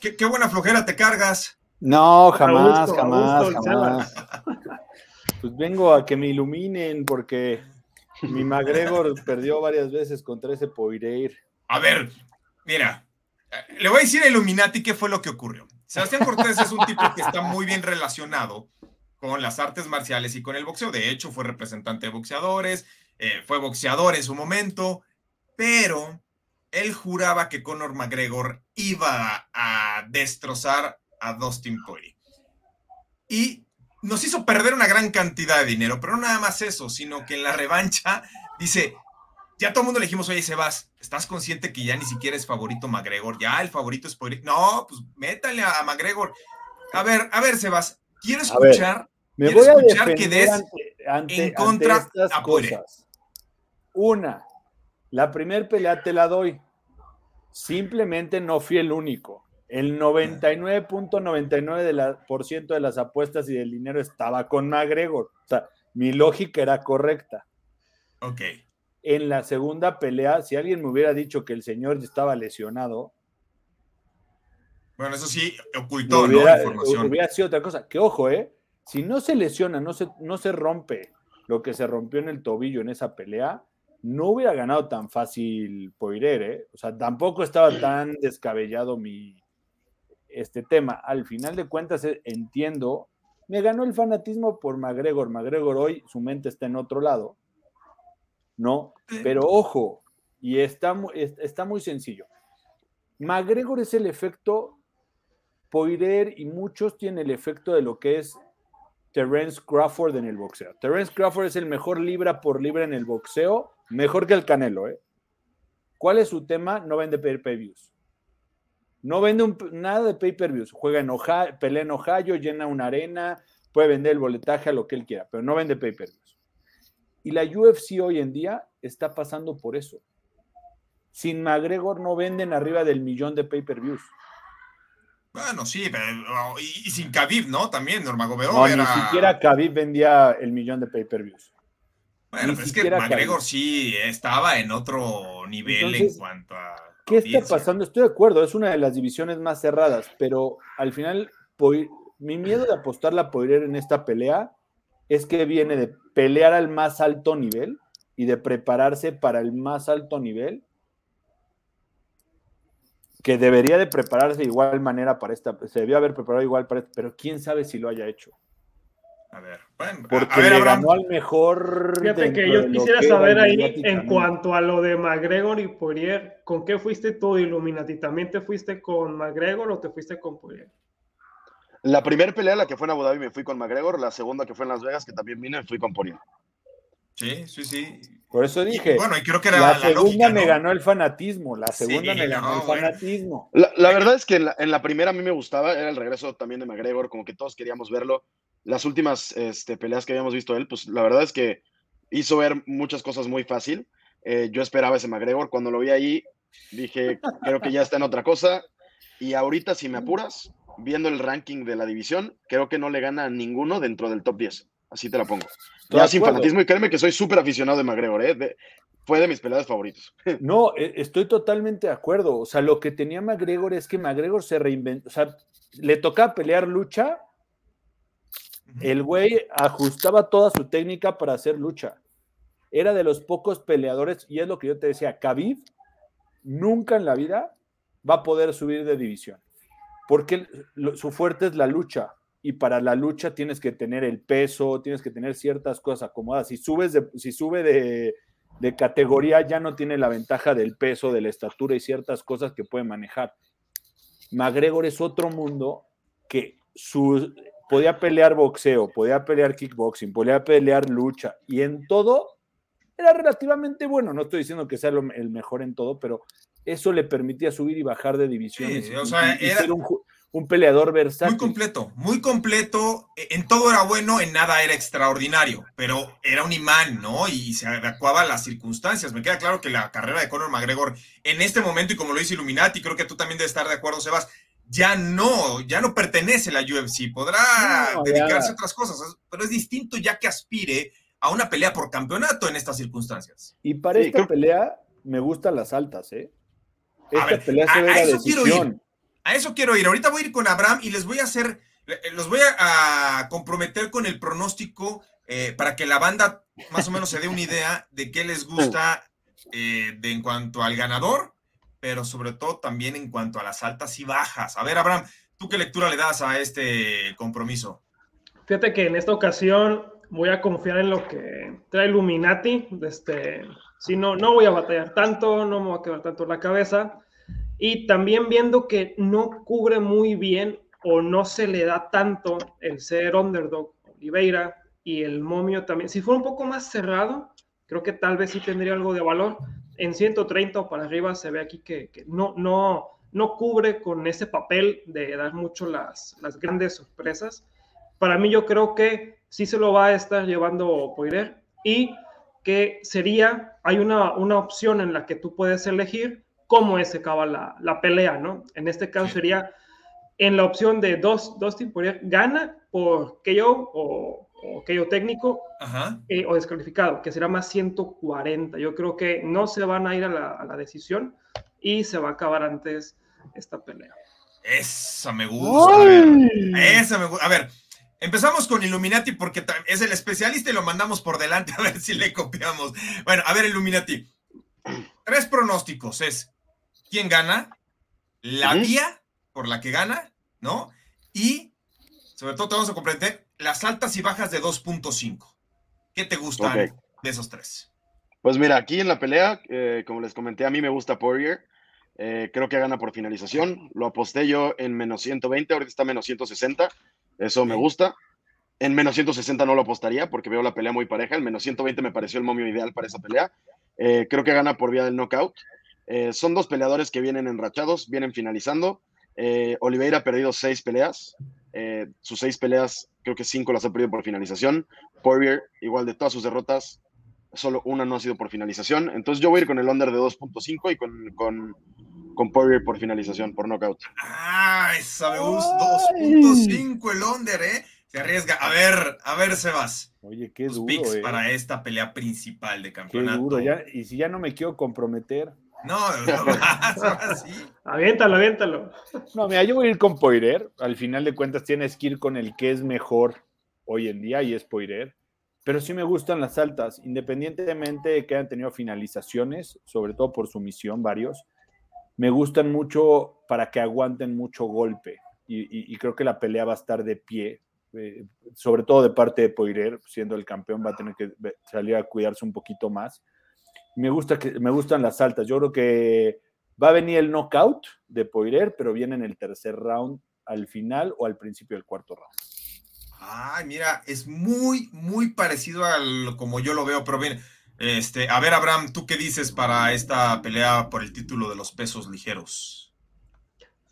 qué, qué buena flojera te cargas.
No, jamás, jamás, jamás. Pues vengo a que me iluminen porque mi McGregor perdió varias veces contra ese Poireir.
A ver, mira, le voy a decir a Illuminati qué fue lo que ocurrió. Sebastián Cortés es un tipo que está muy bien relacionado con las artes marciales y con el boxeo. De hecho, fue representante de boxeadores, eh, fue boxeador en su momento, pero él juraba que Conor McGregor iba a destrozar a Dustin Poirier. Y nos hizo perder una gran cantidad de dinero, pero no nada más eso, sino que en la revancha dice, ya todo el mundo le dijimos, oye, Sebas, ¿estás consciente que ya ni siquiera es favorito McGregor? Ya el favorito es Poirier. No, pues métale a McGregor. A ver, a ver, Sebas, quiero escuchar,
me voy a
escuchar que des
ante,
en contra a Poirier.
cosas. Una, la primer pelea te la doy. Simplemente no fui el único. El 99.99% de, de las apuestas y del dinero estaba con McGregor. O sea, mi lógica era correcta.
Ok.
En la segunda pelea, si alguien me hubiera dicho que el señor estaba lesionado,
Bueno, eso sí, ocultó,
hubiera,
¿no? Información.
hubiera sido otra cosa. Que ojo, ¿eh? Si no se lesiona, no se, no se rompe lo que se rompió en el tobillo en esa pelea, no hubiera ganado tan fácil Poirier, ¿eh? O sea, tampoco estaba tan descabellado mi este tema. Al final de cuentas, eh, entiendo, me ganó el fanatismo por McGregor. McGregor hoy, su mente está en otro lado, ¿no? Pero ojo, y está, mu- es- está muy sencillo. McGregor es el efecto Poirier y muchos tienen el efecto de lo que es Terence Crawford en el boxeo. Terence Crawford es el mejor libra por libra en el boxeo, mejor que el Canelo, ¿eh? ¿Cuál es su tema? No vende pay-per-views. No vende nada de pay-per-views. Juega en Ohio, pelea en Ohio, llena una arena, puede vender el boletaje a lo que él quiera, pero no vende pay-per-views. Y la UFC hoy en día está pasando por eso. Sin McGregor no venden arriba del millón de pay-per-views.
Bueno, sí, pero y, y sin Khabib, ¿no? También Nurmagomedov
No,
era...
ni siquiera Khabib vendía el millón de pay-per-views.
Bueno,
ni
pero es que McGregor
Khabib.
sí estaba en otro nivel
Entonces,
en cuanto a
¿Qué está pasando? Estoy de acuerdo, es una de las divisiones más cerradas, pero al final mi miedo de apostarle a Poirier en esta pelea es que viene de pelear al más alto nivel y de prepararse para el más alto nivel que debería de prepararse de igual manera para esta, se debió haber preparado igual para pero quién sabe si lo haya hecho,
A ver, bueno,
porque
a ver,
le
Abraham,
ganó al mejor
Fíjate que yo quisiera
que
saber ahí, en cuanto a lo de McGregor y Poirier, ¿con qué fuiste tú, Illuminati? ¿También te fuiste con McGregor o te fuiste con Poirier?
La primera pelea, la que fue en Abu Dhabi, me fui con McGregor. La segunda, que fue en Las Vegas, que también vine, me fui con Poirier.
Sí, sí, sí.
Por eso
Y,
dije,
bueno, y creo que era
la,
la,
segunda
lógica,
me
¿no?
ganó el fanatismo, la
Sí,
segunda me ganó
no,
el
bueno.
fanatismo.
La, la verdad es que en la, en la primera a mí me gustaba, era el regreso también de McGregor, como que todos queríamos verlo. Las últimas este, peleas que habíamos visto de él, pues la verdad es que hizo ver muchas cosas muy fácil. Eh, yo esperaba ese McGregor, cuando lo vi ahí, Dije, creo que ya está en otra cosa. Y ahorita, si me apuras, viendo el ranking de la división, creo que no le gana a ninguno dentro del top 10. Así te la pongo. Ya sin fanatismo, y créeme que soy súper aficionado de McGregor, ¿eh? fue de mis peleados favoritos.
No, e, estoy totalmente de acuerdo. O sea, lo que tenía McGregor es que McGregor se reinventó. O sea, le tocaba pelear lucha. El güey ajustaba toda su técnica para hacer lucha. Era de los pocos peleadores, y es lo que yo te decía, Khabib nunca en la vida va a poder subir de división, porque su fuerte es la lucha, y para la lucha tienes que tener el peso, tienes que tener ciertas cosas acomodadas. Si, subes de, si sube de, de categoría ya no tiene la ventaja del peso, de la estatura y ciertas cosas que puede manejar. McGregor es otro mundo que su, podía pelear boxeo, podía pelear kickboxing, podía pelear lucha y en todo era relativamente bueno. No estoy diciendo que sea el mejor en todo, pero eso le permitía subir y bajar de divisiones.
o sea, era
ser un, peleador versátil.
Muy completo, muy completo. E, en todo era bueno, en nada era extraordinario, pero era un imán, ¿no? Y se adecuaba a las circunstancias. Me queda claro que la carrera de Conor McGregor en este momento, y como lo dice Illuminati, creo que tú también debes estar de acuerdo, Sebas, ya no, ya no pertenece a la UFC. Podrá dedicarse a otras cosas, pero es distinto ya que aspire a una pelea por campeonato en estas circunstancias.
Y para esta pelea me gustan las altas, ¿eh? Esta pelea se ve a, eso quiero
ir. A eso quiero ir. Ahorita voy a ir con Abraham y les voy a hacer, los voy a, comprometer con el pronóstico eh, para que la banda más o menos se dé una idea de qué les gusta eh, de, en cuanto al ganador, pero sobre todo también en cuanto a las altas y bajas. A ver, Abraham, ¿tú qué lectura le das a este compromiso?
Fíjate que en esta ocasión voy a confiar en lo que trae Illuminati. Este, si no, no voy a batallar tanto, no me va a quedar tanto la cabeza. Y también viendo que no cubre muy bien o no se le da tanto el ser underdog Oliveira y el momio también. Si fuera un poco más cerrado, creo que tal vez sí tendría algo de valor. En 130 o para arriba se ve aquí que, no, no, no cubre con ese papel de dar mucho las, las grandes sorpresas. Para mí yo creo que sí se lo va a estar llevando Poirier y que sería, hay una, una opción en la que tú puedes elegir cómo es se acaba la, la pelea, ¿no? En este caso sería en la opción de dos, dos Poirier gana por KO o, o KO técnico eh, o descalificado, que será más 140. Yo creo que no se van a ir a la, a la decisión y se va a acabar antes esta pelea.
Esa me gusta. A ver, esa me gusta. A ver, Empezamos con Illuminati porque es el especialista y lo mandamos por delante a ver si le copiamos. Bueno, a ver, Illuminati. Tres pronósticos es quién gana, la vía por la que gana, ¿no? Y sobre todo te vamos a comprender las altas y bajas de 2.5. ¿Qué te gustan de esos tres?
Pues mira, aquí en la pelea, eh, como les comenté, a mí me gusta Poirier. Eh, creo que gana por finalización. Lo aposté yo en menos 120, ahorita está menos 160. Eso me gusta. En menos 160 no lo apostaría porque veo la pelea muy pareja. El menos 120 me pareció el momio ideal para esa pelea. Eh, creo que gana por vía del knockout. Eh, son dos peleadores que vienen enrachados, vienen finalizando. Eh, Oliveira ha perdido seis peleas. sus seis peleas, creo que cinco las ha perdido por finalización. Poirier, igual de todas sus derrotas, solo una no ha sido por finalización. Entonces yo voy a ir con el under de 2.5 y con, con con Poirier por finalización, por knockout.
Ah, gusta. 2.5 el under, ¿eh? Se arriesga. A ver, a ver, Sebas.
Oye, qué
duro.
Picks
eh. para esta pelea principal de campeonato.
Qué duro. Ya, y si ya no me quiero comprometer.
No, no,
sí. Aviéntalo, aviéntalo.
No, mira, yo voy a ir con Poirier. Al final de cuentas, tienes que ir con el que es mejor hoy en día y es Poirier. Pero sí me gustan las altas, independientemente de que hayan tenido finalizaciones, sobre todo por su misión, varios me gustan mucho para que aguanten mucho golpe. Y, creo que la pelea va a estar de pie, eh, sobre todo de parte de Poirier, siendo el campeón, va a tener que salir a cuidarse un poquito más. Me, gusta que, me gustan las altas. Yo creo que va a venir el knockout de Poirier, pero viene en el tercer round al final o al principio del cuarto round.
Ay, mira, es muy, muy parecido al como yo lo veo, pero bien, este, a ver, Abraham, ¿tú qué dices para esta pelea por el título de los pesos ligeros?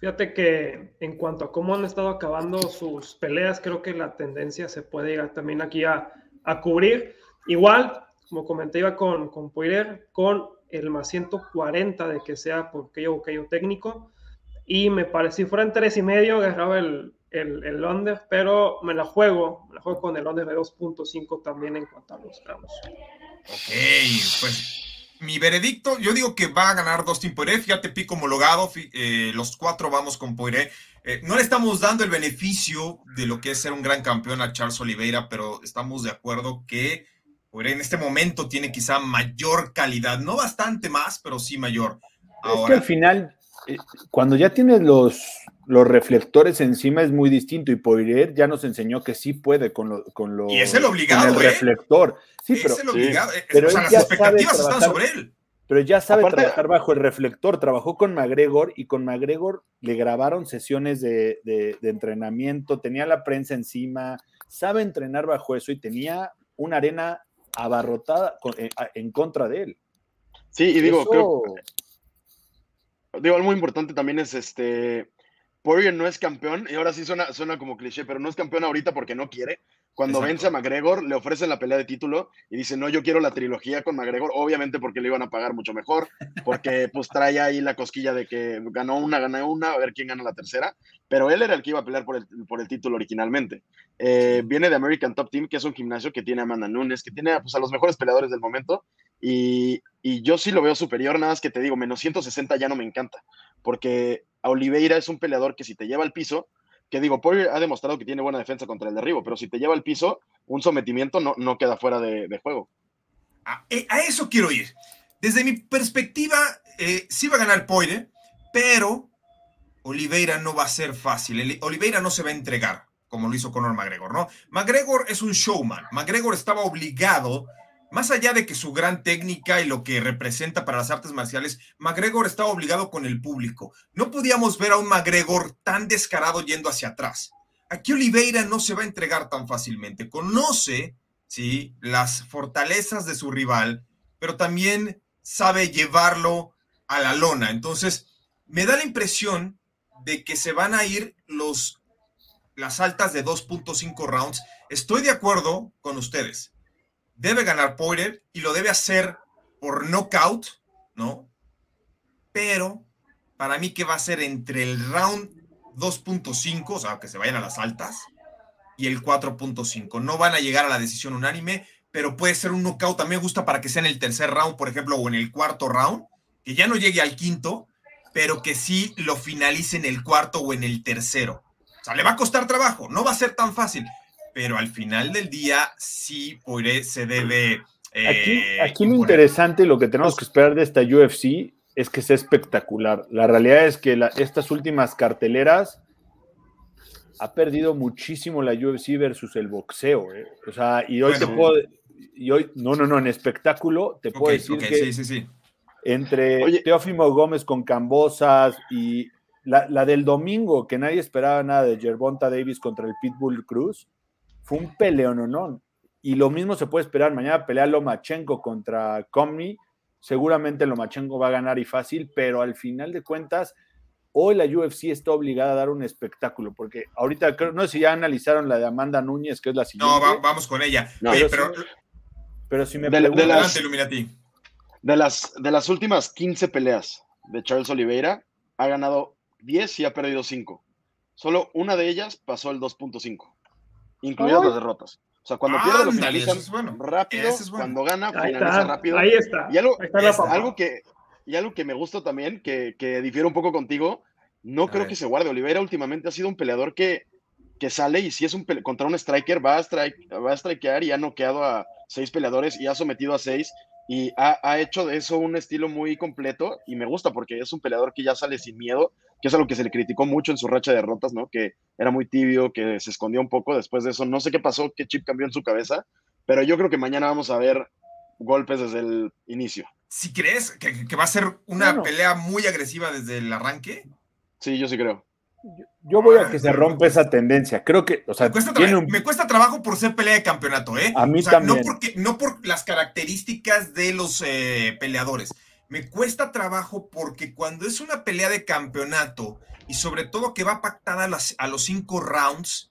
Fíjate que en cuanto a cómo han estado acabando sus peleas, creo que la tendencia se puede ir también aquí a, cubrir. Igual, como comenté, iba con, con Poirier, con el más 140 de que sea por aquello, aquello técnico. Y me parece, si fueran tres y medio, agarraba el, el, el under, pero me la juego, me la juego con el under de 2.5 también en cuanto a los ramos.
Ok, pues mi veredicto, yo digo que va a ganar Dustin Poirier, fíjate, pico homologado, eh, los cuatro vamos con Poirier. Eh, no le estamos dando el beneficio de lo que es ser un gran campeón a Charles Oliveira, pero estamos de acuerdo que en este momento tiene quizá mayor calidad, no bastante más, pero sí mayor.
Ahora, es que al final, eh, cuando ya tienes los, los reflectores encima es muy distinto y Poirier ya nos enseñó que sí puede con, lo, con, lo,
y es el obligado,
con el reflector. Sí,
es
pero,
el obligado. pero o sea, las expectativas están sobre él
pero ya sabe trabajar bajo el reflector. Trabajó con McGregor y con McGregor le grabaron sesiones de, de, entrenamiento, tenía la prensa encima, sabe entrenar bajo eso y tenía una arena abarrotada en, en contra de él.
Sí, y digo, creo, digo, algo muy importante también es este. Poirier no es campeón, y ahora sí suena, suena como cliché, pero no es campeón ahorita porque no quiere. Cuando vence a McGregor, le ofrecen la pelea de título y dice, no, yo quiero la trilogía con McGregor, obviamente porque le iban a pagar mucho mejor, porque pues trae ahí la cosquilla de que ganó una, ganó una, a ver quién gana la tercera, pero él era el que iba a pelear por el, por el título originalmente. Eh, viene de American Top Team, que es un gimnasio que tiene a Amanda Nunes, que tiene pues, a los mejores peleadores del momento, y, y yo sí lo veo superior, nada más que te digo, menos 160 ya no me encanta, porque a Oliveira es un peleador que si te lleva al piso, que digo, Poirier ha demostrado que tiene buena defensa contra el derribo, pero si te lleva al piso, un sometimiento no, no queda fuera de, juego.
Eh, a, eso quiero ir. Desde mi perspectiva, eh, sí va a ganar Poirier, pero Oliveira no va a ser fácil. Oliveira no se va a entregar como lo hizo Conor McGregor, ¿no? McGregor es un showman. McGregor estaba obligado más allá de que su gran técnica y lo que representa para las artes marciales, McGregor estaba obligado con el público. No podíamos ver a un McGregor tan descarado yendo hacia atrás. Aquí Oliveira no se va a entregar tan fácilmente. Conoce, sí, las fortalezas de su rival, pero también sabe llevarlo a la lona. Entonces, me da la impresión de que se van a ir los las altas de 2.5 rounds. Estoy de acuerdo con ustedes debe ganar Poirier y lo debe hacer por knockout, ¿no? Pero para mí que va a ser entre el round 2.5, o sea, que se vayan a las altas, y el 4.5. No van a llegar a la decisión unánime, pero puede ser un knockout. También me gusta para que sea en el tercer round, por ejemplo, o en el cuarto round, que ya no llegue al quinto, pero que sí lo finalice en el cuarto o en el tercero. O sea, le va a costar trabajo, no va a ser tan fácil, pero al final del día sí se debe...
aquí, eh, aquí lo interesante, lo que tenemos que esperar de esta UFC es que sea espectacular. La realidad es que estas últimas carteleras ha perdido muchísimo la UFC versus el boxeo. ¿eh? O sea, y hoy te puedo... Y hoy, no, no, no, en espectáculo te puedo decir que
sí, sí, sí.
entre Teófimo Gómez con Cambosas y la, la, del domingo, que nadie esperaba nada de Gervonta Davis contra el Pitbull Cruz, fue un peleón, ¿no? Y lo mismo se puede esperar. Mañana pelea Lomachenko contra Comni. Seguramente Lomachenko va a ganar y fácil, pero al final de cuentas, hoy la UFC está obligada a dar un espectáculo, porque ahorita no sé si ya analizaron la de Amanda Núñez, que es la siguiente.
No, vamos con ella.
pero, si, me
de, de, las, de, las, de las últimas 15 peleas de Charles Oliveira, ha ganado 10 y ha perdido 5. Solo una de ellas pasó el 2.5 incluidas las derrotas. O sea, cuando pierde lo finalizan rápido, cuando gana finaliza rápido.
Ahí está.
Y algo, algo que y algo que me gusta también, que, que difiere un poco contigo, no creo que se guarde. Oliveira últimamente ha sido un peleador que, que sale y si es un contra un striker va a, strike, va a strikear y ha noqueado a seis peleadores y ha sometido a seis y ha, ha, hecho de eso un estilo muy completo y me gusta porque es un peleador que ya sale sin miedo, que es algo que se le criticó mucho en su racha de derrotas, ¿no? Que era muy tibio, que se escondió un poco después de eso. No sé qué pasó, qué chip cambió en su cabeza, pero yo creo que mañana vamos a ver golpes desde el inicio.
Si crees que, que va a ser una pelea muy agresiva desde el arranque?
Sí, yo sí creo.
Yo, voy a que se rompa esa tendencia. Creo que, o sea,
me cuesta, trabajo por ser pelea de campeonato, ¿eh?
A mí también.
No, porque, no por las características de los eh, peleadores. Me cuesta trabajo porque cuando es una pelea de campeonato y sobre todo que va pactada a, los cinco rounds,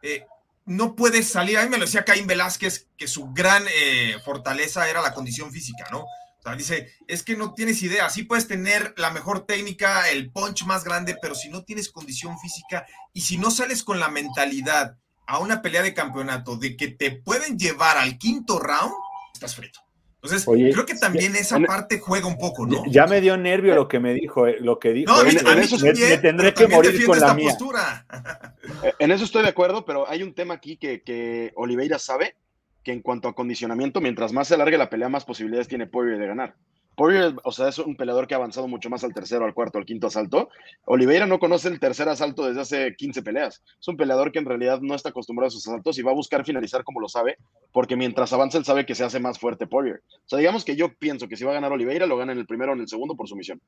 eh, no puedes salir. A mí me lo decía Caín Velázquez que su gran eh, fortaleza era la condición física, ¿no? dice, es que no tienes idea, sí puedes tener la mejor técnica, el punch más grande, pero si no tienes condición física y si no sales con la mentalidad a una pelea de campeonato de que te pueden llevar al quinto round, estás frito. Entonces, creo que también esa parte juega un poco, ¿no?
Ya me dio nervio lo que me dijo, eh, lo que dijo.
No, a mí, me,
tendré que morir con la mía.
Postura. Eh, en eso estoy de acuerdo, pero hay un tema aquí que, que Oliveira sabe, que en cuanto a condicionamiento, mientras más se alargue la pelea, más posibilidades tiene Poirier de ganar. Poirier, o sea, es un peleador que ha avanzado mucho más al tercero, al cuarto, al quinto asalto. Oliveira no conoce el tercer asalto desde hace 15 peleas. Es un peleador que en realidad no está acostumbrado a sus asaltos y va a buscar finalizar como lo sabe, porque mientras avanza él sabe que se hace más fuerte Poirier. O sea, digamos que yo pienso que si va a ganar Oliveira, lo gana en el primero o en el segundo por sumisión.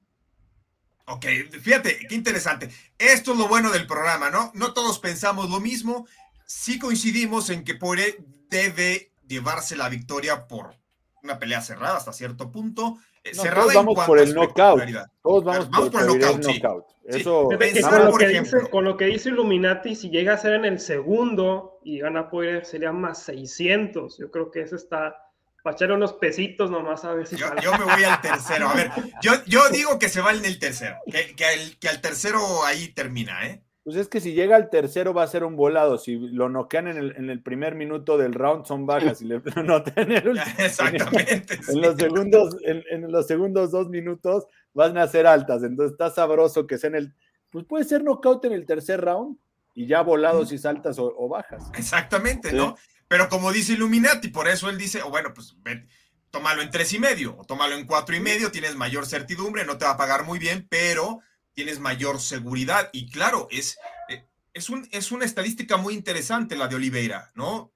Ok, fíjate, qué interesante. Esto es lo bueno del programa, ¿no? No todos pensamos lo mismo. Sí coincidimos en que Poirier debe llevarse la victoria por una pelea cerrada hasta cierto punto
eh, todos vamos por el knockout. Todos vamos, por, el knockout. Eso,
con, lo que dice, con lo que dice Illuminati, si llega a ser en el segundo y gana Poirier, sería más 600. Yo creo que eso está para echar unos pesitos nomás a ver si
yo, yo, me voy al tercero. A ver, yo, yo digo que se va en el tercero, que, que, que al tercero ahí termina, ¿eh?
Pues es que si llega al tercero va a ser un volado. Si lo noquean en el, en el primer minuto del round son bajas. y le en,
Exactamente.
En, los segundos, en, los segundos dos minutos van a ser altas. Entonces está sabroso que sea en el. Pues puede ser knockout en el tercer round y ya volado si saltas o, bajas.
Exactamente, ¿no? Pero como dice Illuminati, por eso él dice, o bueno, pues ven, tómalo en tres y medio o tómalo en cuatro y medio, tienes mayor certidumbre, no te va a pagar muy bien, pero tienes mayor seguridad. Y claro, es, eh, es, un, es una estadística muy interesante la de Oliveira, ¿no?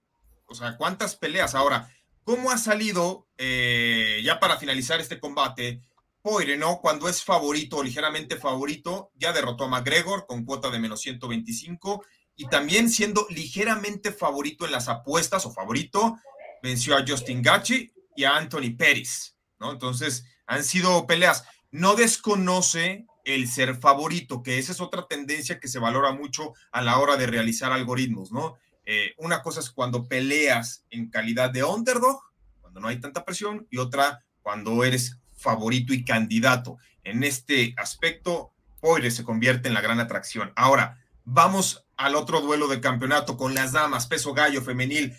O sea, ¿cuántas peleas? Ahora, ¿cómo ha salido, eh, ya para finalizar este combate, Poire, ¿no? Cuando es favorito, ligeramente favorito, ya derrotó a McGregor con cuota de menos 125 y también siendo ligeramente favorito en las apuestas o favorito, venció a Justin Gachi y a Anthony Pérez, ¿no? Entonces, han sido peleas. No desconoce el ser favorito, que esa es otra tendencia que se valora mucho a la hora de realizar algoritmos, ¿no? Eh, una cosa es cuando peleas en calidad de underdog, cuando no hay tanta presión, y otra cuando eres favorito y candidato. En este aspecto, Poire se convierte en la gran atracción. Ahora, vamos al otro duelo de campeonato con las damas, peso gallo femenil.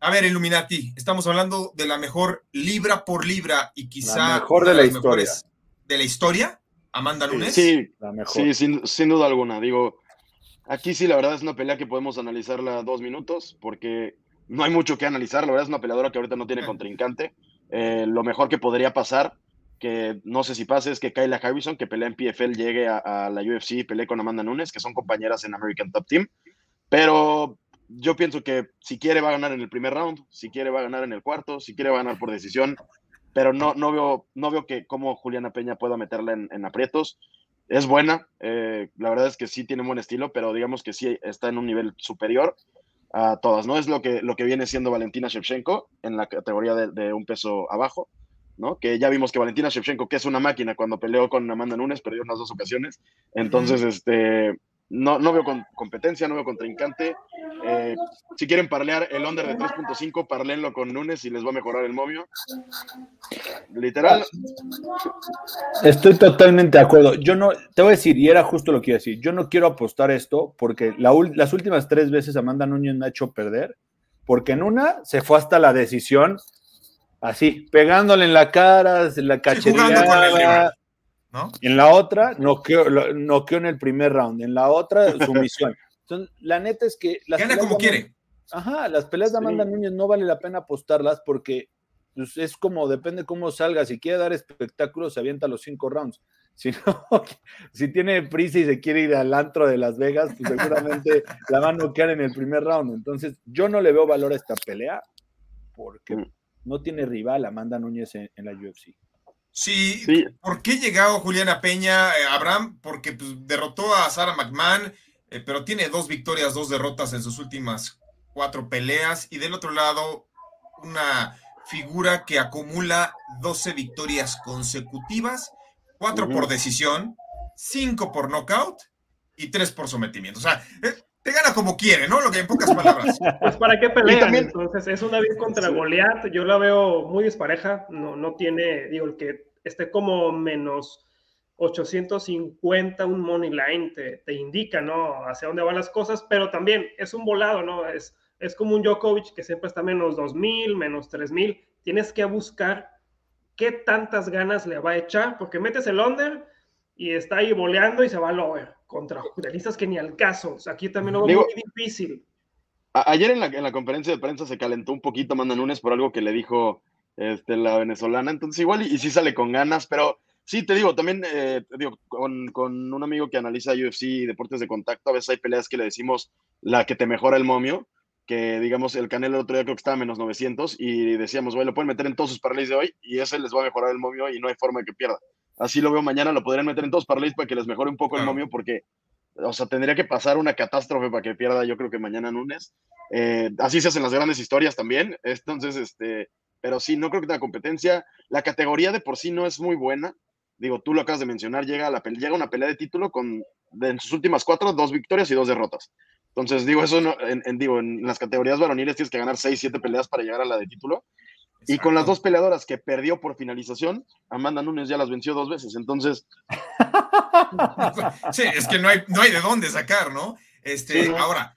A ver, Illuminati, estamos hablando de la mejor libra por libra y quizá
mejor de la historia.
De la historia. Amanda Nunes.
Sí, sí sin, duda alguna. Digo, aquí sí la verdad es una pelea que podemos analizarla dos minutos porque no hay mucho que analizar. La verdad es una peleadora que ahorita no tiene contrincante. Eh, lo mejor que podría pasar, que no sé si pase, es que Kyla Harrison, que pelea en PFL, llegue a, la UFC y pelee con Amanda Nunes, que son compañeras en American Top Team. Pero yo pienso que si quiere va a ganar en el primer round, si quiere va a ganar en el cuarto, si quiere va a ganar por decisión pero no, no, veo, no veo que cómo Juliana Peña pueda meterla en, aprietos. Es buena, eh, la verdad es que sí tiene buen estilo, pero digamos que sí está en un nivel superior a todas, ¿no? Es lo que, lo que viene siendo Valentina Shevchenko en la categoría de, un peso abajo, ¿no? Que ya vimos que Valentina Shevchenko, que es una máquina cuando peleó con Amanda Nunes, perdió unas dos ocasiones. Entonces, este, no, no veo con, competencia, no veo contrincante. Eh, si quieren parlear el under de 3.5, parlenlo con Nunes y les va a mejorar el momio. Literal.
Estoy totalmente de acuerdo. Yo no, te voy a decir, y era justo lo que iba a decir, yo no quiero apostar esto porque las últimas tres veces Amanda Núñez me ha hecho perder, porque en una se fue hasta la decisión, así, pegándole en la cara, la cacheteada. En la otra, noqueó, noqueó en el primer round. En la otra, sumisión. Entonces, la neta es que.
Las Gana como quiere.
Ajá, las peleas de Amanda Núñez no vale la pena apostarlas porque pues, es como, depende cómo salga. Si quiere dar espectáculos, se avienta los cinco rounds. Si no, si tiene prisa y se quiere ir al antro de Las Vegas, pues seguramente la va a noquear en el primer round. Entonces, yo no le veo valor a esta pelea porque mm. no tiene rival Amanda Núñez en la UFC.
Sí, ¿por qué llegado Juliana Peña, eh, Abraham? Porque pues, derrotó a Sarah McMahon, eh, pero tiene dos victorias, dos derrotas en sus últimas cuatro peleas. Y del otro lado, una figura que acumula 12 victorias consecutivas, cuatro por decisión, cinco por knockout y tres por sometimiento. O sea, eh, te gana como quiere, ¿no? Lo que en pocas palabras.
Pues para qué pelean. Entonces, es un David contra Goliat. Yo la veo muy dispareja. No, no tiene, digo, el que esté como menos 850, un money line, te, te, indica, ¿no? Hacia dónde van las cosas, pero también es un volado, ¿no? Es, es como un Djokovic que siempre está menos 2000, menos 3000. Tienes que buscar qué tantas ganas le va a echar, porque metes el under y está ahí boleando y se va al over contra futbolistas que ni al caso. aquí también lo veo muy difícil.
Ayer en la, en la, conferencia de prensa se calentó un poquito Manda Nunes por algo que le dijo este, la venezolana, entonces igual y, y sí sale con ganas, pero Sí, te digo, también eh, digo, con, con, un amigo que analiza UFC y deportes de contacto, a veces hay peleas que le decimos la que te mejora el momio, que digamos el Canelo el otro día creo que estaba a menos 900 y decíamos, bueno, lo pueden meter en todos sus parlays de hoy y ese les va a mejorar el momio y no hay forma de que pierda. Así lo veo mañana, lo podrían meter en todos parlays para que les mejore un poco el momio porque, o sea, tendría que pasar una catástrofe para que pierda yo creo que mañana lunes. Eh, así se hacen las grandes historias también, entonces, este, pero sí, no creo que tenga competencia. La categoría de por sí no es muy buena digo, tú lo acabas de mencionar, llega, la, llega una pelea de título con en sus últimas cuatro, dos victorias y dos derrotas. Entonces, digo, eso no, en, digo, en las categorías varoniles tienes que ganar seis, siete peleas para llegar a la de título. Y con las dos peleadoras que perdió por finalización, Amanda Nunes ya las venció dos veces. Entonces.
sí, es que no hay, no hay de dónde sacar, ¿no? Este, Ahora,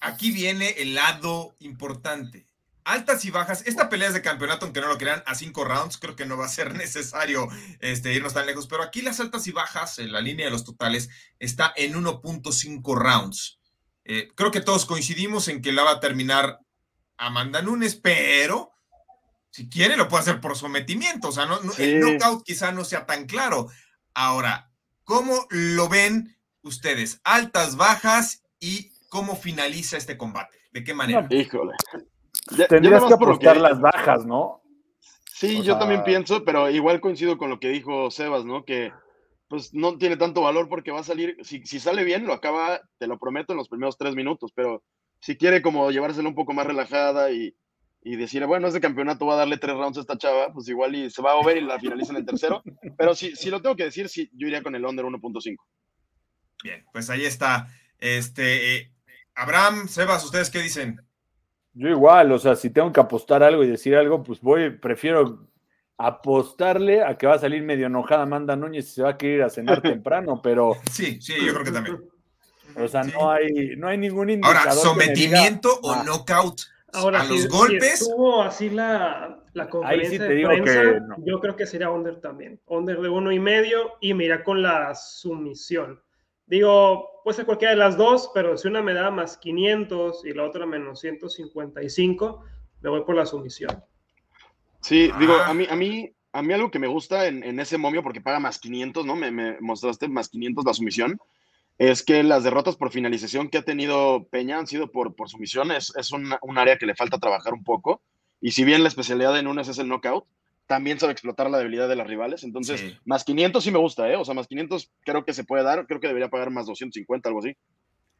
aquí viene el lado importante altas y bajas. Esta pelea es de campeonato, aunque no lo crean, a cinco rounds. Creo que no va a ser necesario este, irnos tan lejos. Pero aquí las altas y bajas, en la línea de los totales, está en 1.5 rounds. Eh, creo que todos coincidimos en que la va a terminar Amanda Nunes, pero si quiere lo puede hacer por sometimiento. O sea, no, el knockout quizá no sea tan claro. Ahora, ¿cómo lo ven ustedes? Altas, bajas y cómo finaliza este combate. ¿De qué manera?
híjole.
Tendrías que apostar las bajas, ¿no?
Sí, yo también pienso, pero igual coincido con lo que dijo Sebas, ¿no? Que pues no tiene tanto valor porque va a salir, si, si sale bien, lo acaba, te lo prometo, en los primeros tres minutos, pero si quiere como llevárselo un poco más relajada y, y decir, bueno, ese campeonato va a darle tres rounds a esta chava, pues igual y se va a mover y la finaliza en el tercero. Pero si, si lo tengo que decir, sí, yo iría con el under 1.5.
Bien, pues ahí está. Este, eh, Abraham, Sebas, ¿ustedes qué dicen?
Yo igual, o sea, si tengo que apostar algo y decir algo, pues voy, prefiero apostarle a que va a salir medio enojada Amanda Núñez y se va a querer ir a cenar temprano, pero.
Sí, sí, yo creo que también.
O sea, no, hay, no hay ningún indicador.
Ahora, sometimiento o ah. knockout. Ahora, a los golpes.
Si estuvo así la, la conferencia de prensa, yo creo que sería under también. Under de uno y medio y mira con la sumisión. Digo, puede ser cualquiera de las dos, pero si una me da más 500 y la otra menos 155, me voy por la sumisión.
Sí, digo, a mí, a mí, a mí algo que me gusta en, ese momio, porque paga más 500, ¿no? Me, mostraste más 500 la sumisión, es que las derrotas por finalización que ha tenido Peña han sido por, por sumisión, es, un, un, área que le falta trabajar un poco. Y si bien la especialidad de Nunes es el knockout, también sabe explotar la debilidad de las rivales. Entonces, más 500 sí me gusta, ¿eh? O sea, más 500 creo que se puede dar. Creo que debería pagar más 250, algo así.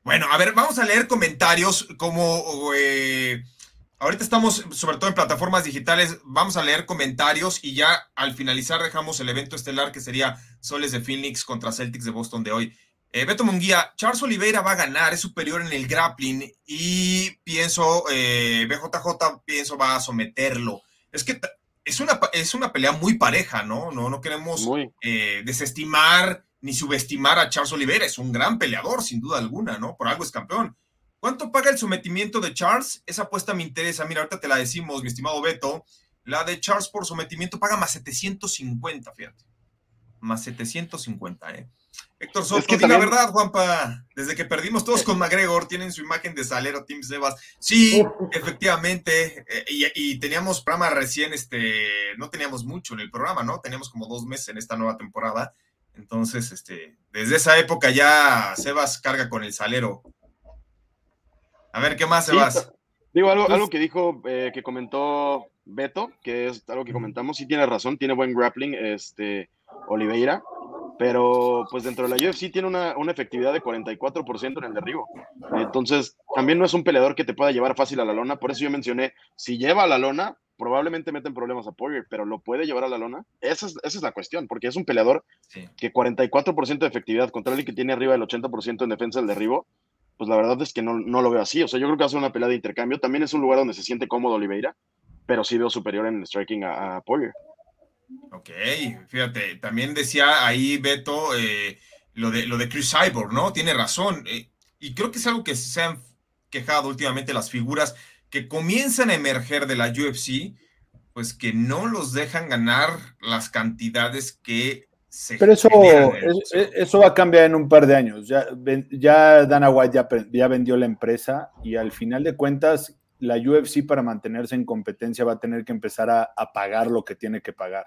Bueno, a ver, vamos a leer comentarios como... Eh, ahorita estamos, sobre todo en plataformas digitales, vamos a leer comentarios y ya al finalizar dejamos el evento estelar que sería Soles de Phoenix contra Celtics de Boston de hoy. Eh, Beto Munguía, Charles Oliveira va a ganar, es superior en el grappling y pienso, eh, BJJ pienso va a someterlo. Es que es una, es una pelea muy pareja, ¿no? No, no queremos eh, desestimar ni subestimar a Charles Oliveira. Es un gran peleador, sin duda alguna, ¿no? Por algo es campeón. ¿Cuánto paga el sometimiento de Charles? Esa apuesta me interesa. Mira, ahorita te la decimos, mi estimado Beto. La de Charles por sometimiento paga más 750, fíjate. Más 750, ¿eh? Héctor Soto, es la verdad, Juanpa. Desde que perdimos todos con McGregor, tienen su imagen de salero Tim Sebas. Sí, efectivamente. Eh, y, teníamos programa recién, este, no teníamos mucho en el programa, ¿no? Teníamos como dos meses en esta nueva temporada. Entonces, este, desde esa época ya Sebas carga con el salero. A ver, ¿qué más, Sebas?
digo, algo, algo que dijo, eh, que comentó Beto, que es algo que comentamos, sí tiene razón, tiene buen grappling, este, Oliveira pero pues dentro de la UFC tiene una, una, efectividad de 44% en el derribo. Entonces, también no es un peleador que te pueda llevar fácil a la lona, por eso yo mencioné, si lleva a la lona, probablemente meten problemas a Poirier, pero lo puede llevar a la lona. Esa es, esa es la cuestión, porque es un peleador que 44% de efectividad contra el que tiene arriba del 80% en defensa del derribo, pues la verdad es que no, no, lo veo así. O sea, yo creo que va a ser una pelea de intercambio. También es un lugar donde se siente cómodo Oliveira, pero sí veo superior en el striking a, a Poirier.
Ok, fíjate, también decía ahí Beto eh, lo, de, lo de Chris Cyborg, ¿no? Tiene razón. Eh, y creo que es algo que se han quejado últimamente las figuras que comienzan a emerger de la UFC, pues que no los dejan ganar las cantidades que se
Pero eso, eso, va a cambiar en un par de años. Ya, ya Dana White ya, ya vendió la empresa y al final de cuentas la UFC para mantenerse en competencia va a tener que empezar a, a pagar lo que tiene que pagar.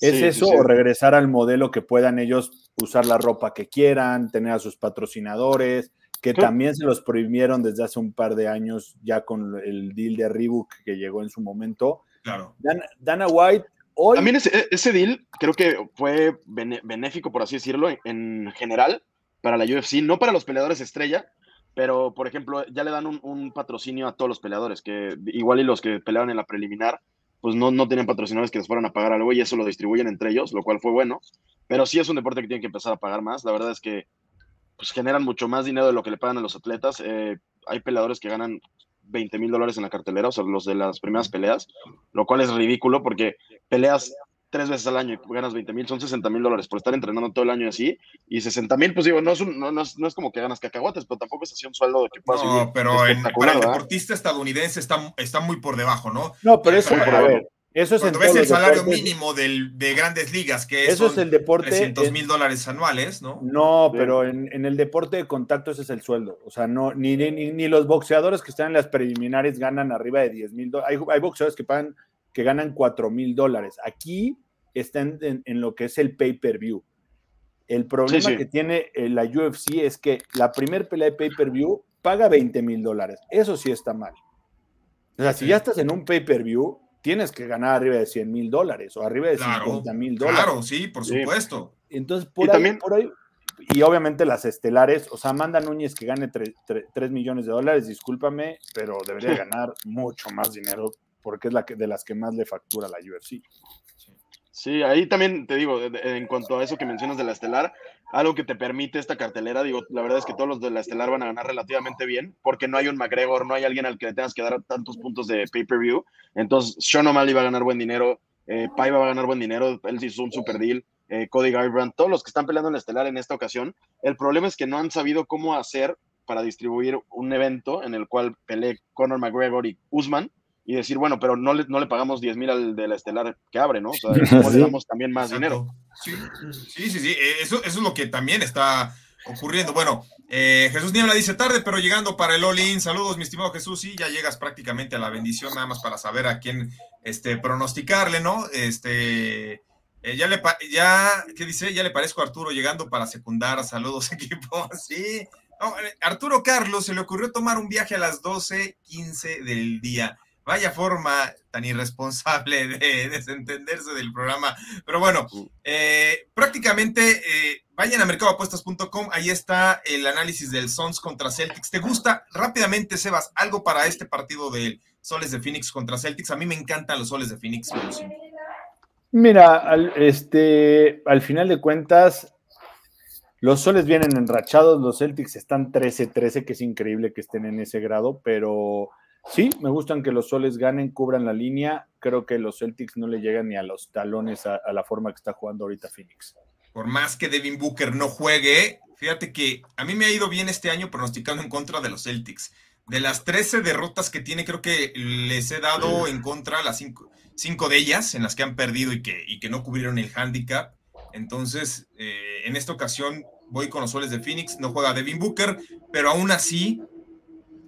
¿Es eso o regresar al modelo que puedan ellos usar la ropa que quieran, tener a sus patrocinadores, que también se los prohibieron desde hace un par de años ya con el deal de Reebok que llegó en su momento?
Claro.
Dana, White hoy...
También ese, ese, deal creo que fue benéfico, por así decirlo, en, general para la UFC, no para los peleadores estrella, pero por ejemplo ya le dan un, un patrocinio a todos los peleadores, que igual y los que pelearon en la preliminar, pues no, no tienen patrocinadores que les fueran a pagar algo y eso lo distribuyen entre ellos, lo cual fue bueno. Pero sí es un deporte que tiene que empezar a pagar más. La verdad es que pues, generan mucho más dinero de lo que le pagan a los atletas. Eh, hay peleadores que ganan 20 mil dólares en la cartelera, o sea, los de las primeras peleas, lo cual es ridículo porque peleas tres veces al año y ganas 20 mil, son 60 mil dólares por estar entrenando todo el año así. Y 60 mil, pues digo, no es, no, no, es, como que ganas cacahuates, pero tampoco es así un sueldo de que puedas
No, pero para el deportista estadounidense está, está muy por debajo, ¿no?
No, pero eso, a ver, eso es
Cuando ves el salario mínimo del, de grandes ligas, que
eso es el deporte.
300 mil dólares anuales, ¿no?
No, pero en, en, el deporte de contacto ese es el sueldo. O sea, no, ni, ni, ni los boxeadores que están en las preliminares ganan arriba de 10 mil dólares. Hay, hay, boxeadores que pagan, que ganan 4 mil dólares. Aquí están en, en, lo que es el pay-per-view. El problema sí, sí. que tiene eh, la UFC es que la primer pelea de pay-per-view paga 20 mil dólares. Eso sí está mal. O sea, si ya estás en un pay-per-view, tienes que ganar arriba de 100 mil dólares o arriba de
claro,
50 mil dólares.
Claro, sí, por supuesto.
Sí. Entonces, por y ahí, también, por ahí, y obviamente las estelares, o sea, Amanda Núñez que gane 3, 3, 3 millones de dólares, discúlpame, pero debería ganar mucho más dinero porque es la que, de las que más le factura la UFC.
Sí, ahí también te digo, en cuanto a eso que mencionas de la estelar, algo que te permite esta cartelera, digo, la verdad es que todos los de la estelar van a ganar relativamente bien, porque no hay un McGregor, no hay alguien al que le tengas que dar tantos puntos de pay-per-view. Entonces, Sean O'Malley va a ganar buen dinero, eh, va a ganar buen dinero, él hizo un super deal, eh, Cody Garbrandt, todos los que están peleando en la estelar en esta ocasión. El problema es que no han sabido cómo hacer para distribuir un evento en el cual pelee Conor McGregor y Usman y decir, bueno, pero no le, no le pagamos 10 mil al de la estelar que abre, ¿no? O sea, ¿cómo le damos también más Exacto. dinero?
Sí, sí, sí, sí. Eso, eso, es lo que también está ocurriendo. Bueno, eh, Jesús Niebla dice tarde, pero llegando para el All-In. Saludos, mi estimado Jesús. Sí, ya llegas prácticamente a la bendición, nada más para saber a quién este, pronosticarle, ¿no? Este. Eh, ya le, ya, ¿qué dice? Ya le parezco a Arturo llegando para secundar. Saludos, equipo. Sí. No, eh, Arturo Carlos se le ocurrió tomar un viaje a las 12:15 del día. Vaya forma tan irresponsable de desentenderse del programa. Pero bueno, eh, prácticamente eh, vayan a mercadoapuestas.com. Ahí está el análisis del Sons contra Celtics. ¿Te gusta? Rápidamente, Sebas, algo para este partido del Soles de Phoenix contra Celtics. A mí me encantan los Soles de Phoenix.
Mira, al, este, al final de cuentas, los Soles vienen enrachados. Los Celtics están 13-13, que es increíble que estén en ese grado, pero Sí, me gustan que los soles ganen, cubran la línea. Creo que los Celtics no le llegan ni a los talones a, la forma que está jugando ahorita Phoenix.
Por más que Devin Booker no juegue, fíjate que a mí me ha ido bien este año pronosticando en contra de los Celtics. De las 13 derrotas que tiene, creo que les he dado en contra las 5 cinco, de ellas, en las que han perdido y que, y que no cubrieron el handicap. Entonces, eh, en esta ocasión voy con los soles de Phoenix. No juega Devin Booker, pero aún así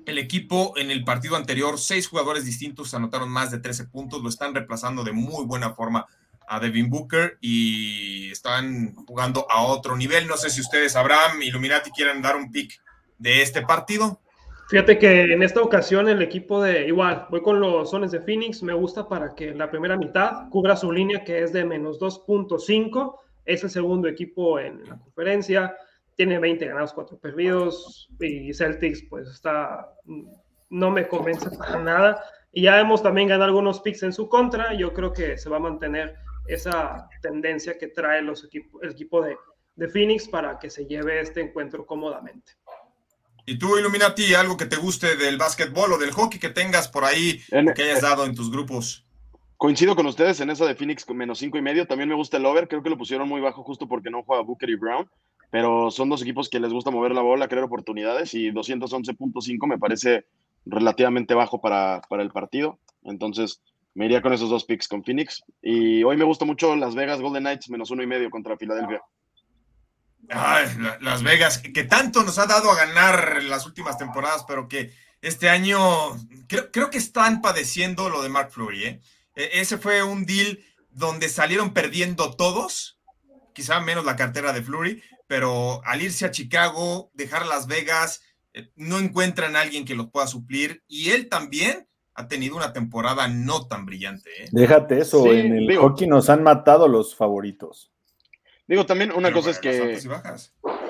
el equipo en el partido anterior, seis jugadores distintos anotaron más de 13 puntos, lo están reemplazando de muy buena forma a Devin Booker y están jugando a otro nivel. No sé si ustedes, Abraham, Illuminati, quieren dar un pick de este partido.
Fíjate que en esta ocasión el equipo de, igual, voy con los Sones de Phoenix, me gusta para que la primera mitad cubra su línea que es de menos 2.5, es el segundo equipo en la conferencia tiene 20 ganados, 4 perdidos y Celtics pues está, no me convence para nada. Y ya hemos también ganado algunos picks en su contra. Yo creo que se va a mantener esa tendencia que trae los equipo, el equipo de, de Phoenix para que se lleve este encuentro cómodamente.
¿Y tú, Illuminati, algo que te guste del básquetbol o del hockey que tengas por ahí, que hayas dado en tus grupos?
Coincido con ustedes en esa de Phoenix con menos cinco y medio. También me gusta el over. Creo que lo pusieron muy bajo justo porque no juega Booker y Brown. Pero son dos equipos que les gusta mover la bola, crear oportunidades. Y 211.5 me parece relativamente bajo para, para el partido. Entonces, me iría con esos dos picks con Phoenix. Y hoy me gusta mucho Las Vegas Golden Knights menos uno y medio contra Filadelfia.
Ay, Las Vegas, que tanto nos ha dado a ganar las últimas temporadas, pero que este año creo, que están padeciendo lo de Mark Fleury. ¿eh? E, ese fue un deal donde salieron perdiendo todos, quizá menos la cartera de Fleury, pero al irse a Chicago, dejar Las Vegas, eh, no encuentran a alguien que los pueda suplir y él también ha tenido una temporada no tan brillante. ¿eh?
Déjate eso, en el hockey nos han matado los favoritos.
Digo, también una cosa es que,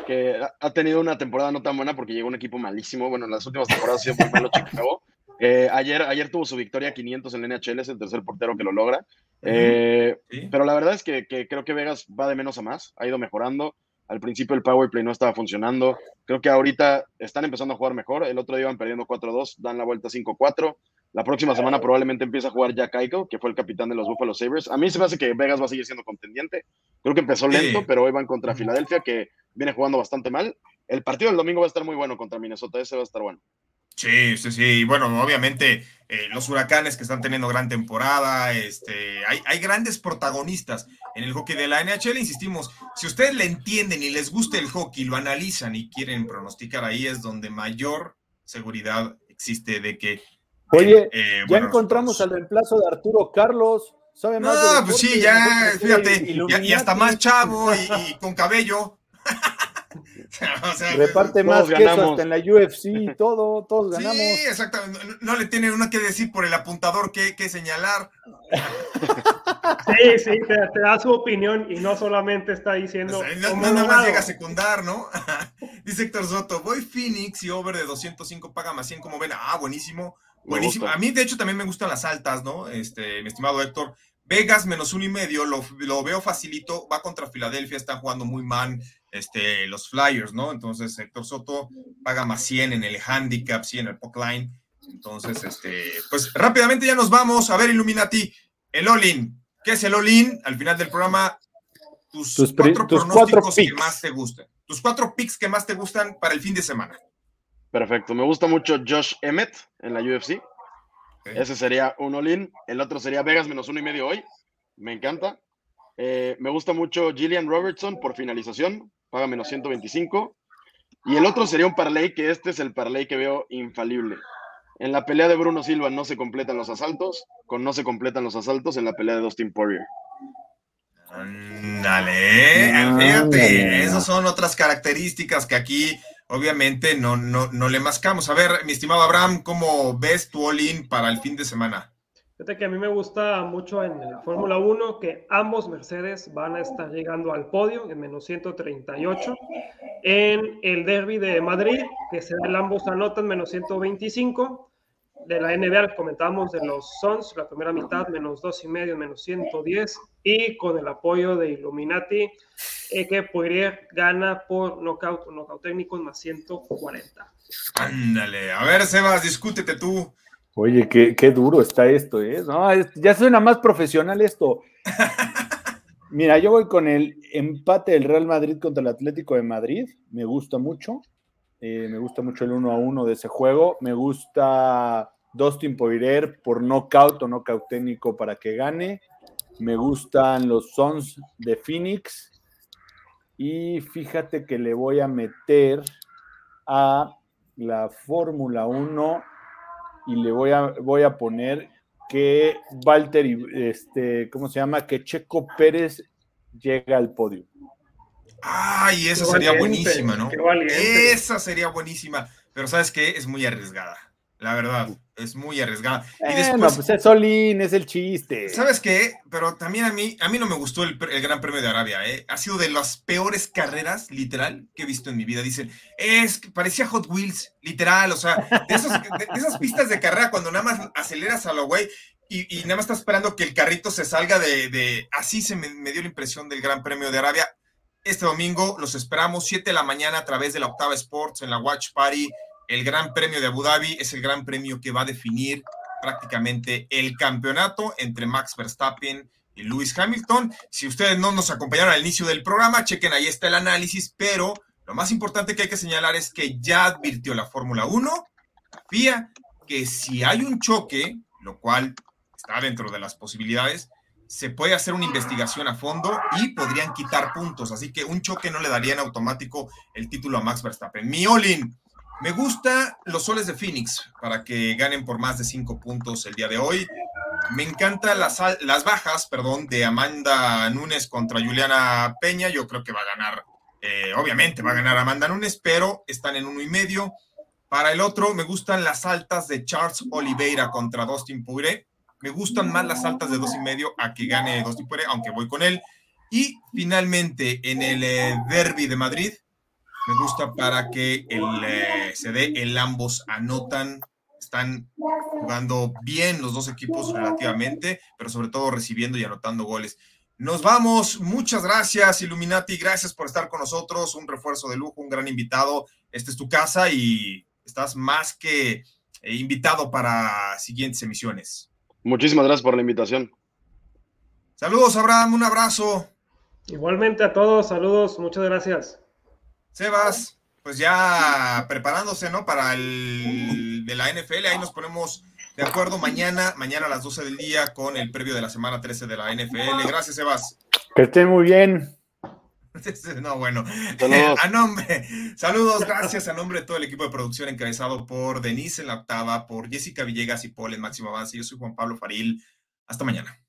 que ha tenido una temporada no tan buena porque llegó un equipo malísimo. Bueno, en las últimas temporadas ha sido muy malo Chicago. Eh, ayer, ayer tuvo su victoria 500 en la NHL, es el tercer portero que lo logra. Eh, pero la verdad es que, que, creo que Vegas va de menos a más, ha ido mejorando. Al principio el power play no estaba funcionando. Creo que ahorita están empezando a jugar mejor. El otro día iban perdiendo 4-2, dan la vuelta 5-4. La próxima semana probablemente empieza a jugar Jack Eichel, que fue el capitán de los Buffalo Sabres. A mí se me hace que Vegas va a seguir siendo contendiente. Creo que empezó lento, pero hoy van contra Filadelfia, que viene jugando bastante mal. El partido del domingo va a estar muy bueno contra Minnesota, ese va a estar bueno.
Sí, sí, sí. Bueno, obviamente eh, los huracanes que están teniendo gran temporada, este, hay, hay, grandes protagonistas en el hockey de la NHL. Insistimos, si ustedes le entienden y les gusta el hockey, lo analizan y quieren pronosticar, ahí es donde mayor seguridad existe de que
Oye, eh, ya encontramos al reemplazo de Arturo Carlos. ¿Sabe más
no, pues sí, ya, fíjate, y, hasta más chavo y, con cabello.
Reparte más que eso hasta en la UFC y todo, todos ganamos.
Sí, exactamente. No, le tiene uno que decir por el apuntador que, que señalar.
Sí, sí, te, da su opinión y no solamente está diciendo.
no, nada más llega a secundar, ¿no? Dice Héctor Soto, voy Phoenix y over de 205 paga más 100, como ven. Ah, buenísimo. Buenísimo. A mí, de hecho, también me gustan las altas, ¿no? Este, mi estimado Héctor. Vegas menos uno y medio, lo, veo facilito, va contra Filadelfia, están jugando muy mal este, los Flyers, ¿no? Entonces, Héctor Soto paga más 100 en el handicap, sí, en el puck line. Entonces, este, pues rápidamente ya nos vamos. A ver, Illuminati, el all-in. ¿Qué es el all-in? Al final del programa, tus, cuatro pronósticos que más te gustan. Tus cuatro picks que más te gustan para el fin de semana.
Perfecto. Me gusta mucho Josh Emmett en la UFC. Ese sería un all-in. El otro sería Vegas menos uno y medio hoy. Me encanta. Eh, me gusta mucho Gillian Robertson por finalización. Paga menos 125. Y el otro sería un parlay, que este es el parlay que veo infalible. En la pelea de Bruno Silva no se completan los asaltos. Con no se completan los asaltos en la pelea de Dustin Poirier.
Dale, fíjate, esas son otras características que aquí obviamente no, no, no le mascamos. A ver, mi estimado Abraham, ¿cómo ves tu all-in para el fin de semana?
Que a mí me gusta mucho en la Fórmula 1 que ambos Mercedes van a estar llegando al podio en menos 138. En el derby de Madrid, que se el ambos anotan menos 125 de la NBA, comentamos de los Suns, la primera mitad, menos dos y medio, menos 110, y con el apoyo de Illuminati, eh, que Poirier gana por knockout o knockout técnico más 140.
Ándale, a ver, Sebas, discútete tú.
Oye, qué, qué duro está esto, ¿eh? No, ya suena más profesional esto. Mira, yo voy con el empate del Real Madrid contra el Atlético de Madrid, me gusta mucho. Eh, me gusta mucho el 1 a 1 de ese juego. Me gusta Dustin Poirier por knockout o knockout técnico para que gane. Me gustan los Sons de Phoenix. Y fíjate que le voy a meter a la Fórmula 1 y le voy a, voy a poner que Walter, este, ¿cómo se llama? Que Checo Pérez llega al podio.
Ay, esa sería buenísima, ¿no? Esa sería buenísima, pero ¿sabes qué? Es muy arriesgada, la verdad, es muy arriesgada.
y después, pues es Solín, es el chiste.
¿Sabes qué? Pero también a mí, a mí no me gustó el, Gran Premio de Arabia, ¿eh? Ha sido de las peores carreras, literal, que he visto en mi vida. Dicen, es que parecía Hot Wheels, literal, o sea, de, esas pistas de carrera cuando nada más aceleras a lo güey y, nada más estás esperando que el carrito se salga de, así se me dio la impresión del Gran Premio de Arabia este domingo. Los esperamos 7 de la mañana a través de la Octava Sports en la Watch Party. El Gran Premio de Abu Dhabi es el gran premio que va a definir prácticamente el campeonato entre Max Verstappen y Lewis Hamilton. Si ustedes no nos acompañaron al inicio del programa, chequen ahí está el análisis, pero lo más importante que hay que señalar es que ya advirtió la Fórmula 1, la FIA, que si hay un choque, lo cual está dentro de las posibilidades, se puede hacer una investigación a fondo y podrían quitar puntos. Así que un choque no le daría en automático el título a Max Verstappen. Mi Olin, me gusta los soles de Phoenix para que ganen por más de cinco puntos el día de hoy. Me encantan las, las bajas, perdón, de Amanda Nunes contra Juliana Peña. Yo creo que va a ganar, eh, obviamente va a ganar Amanda Nunes, pero están en uno y medio. Para el otro, me gustan las altas de Charles Oliveira contra Dustin Poirier me gustan más las altas de dos y medio a que gane y puede, aunque voy con él. Y finalmente, en el eh, Derby de Madrid, me gusta para que el, eh, se dé el ambos anotan. Están jugando bien los dos equipos relativamente, pero sobre todo recibiendo y anotando goles. Nos vamos. Muchas gracias, Illuminati. Gracias por estar con nosotros. Un refuerzo de lujo, un gran invitado. Esta es tu casa y estás más que eh, invitado para siguientes emisiones.
Muchísimas gracias por la invitación.
Saludos, Abraham, un abrazo.
Igualmente a todos, saludos, muchas gracias.
Sebas, pues ya preparándose, ¿no? Para el de la NFL, ahí nos ponemos de acuerdo mañana, mañana a las 12 del día con el previo de la semana 13 de la NFL. Gracias, Sebas.
Que estén muy bien.
No, bueno. Saludos. A nombre, saludos, gracias a nombre de todo el equipo de producción encabezado por Denise en la octava, por Jessica Villegas y Paul en máximo avance. Yo soy Juan Pablo Faril. Hasta mañana.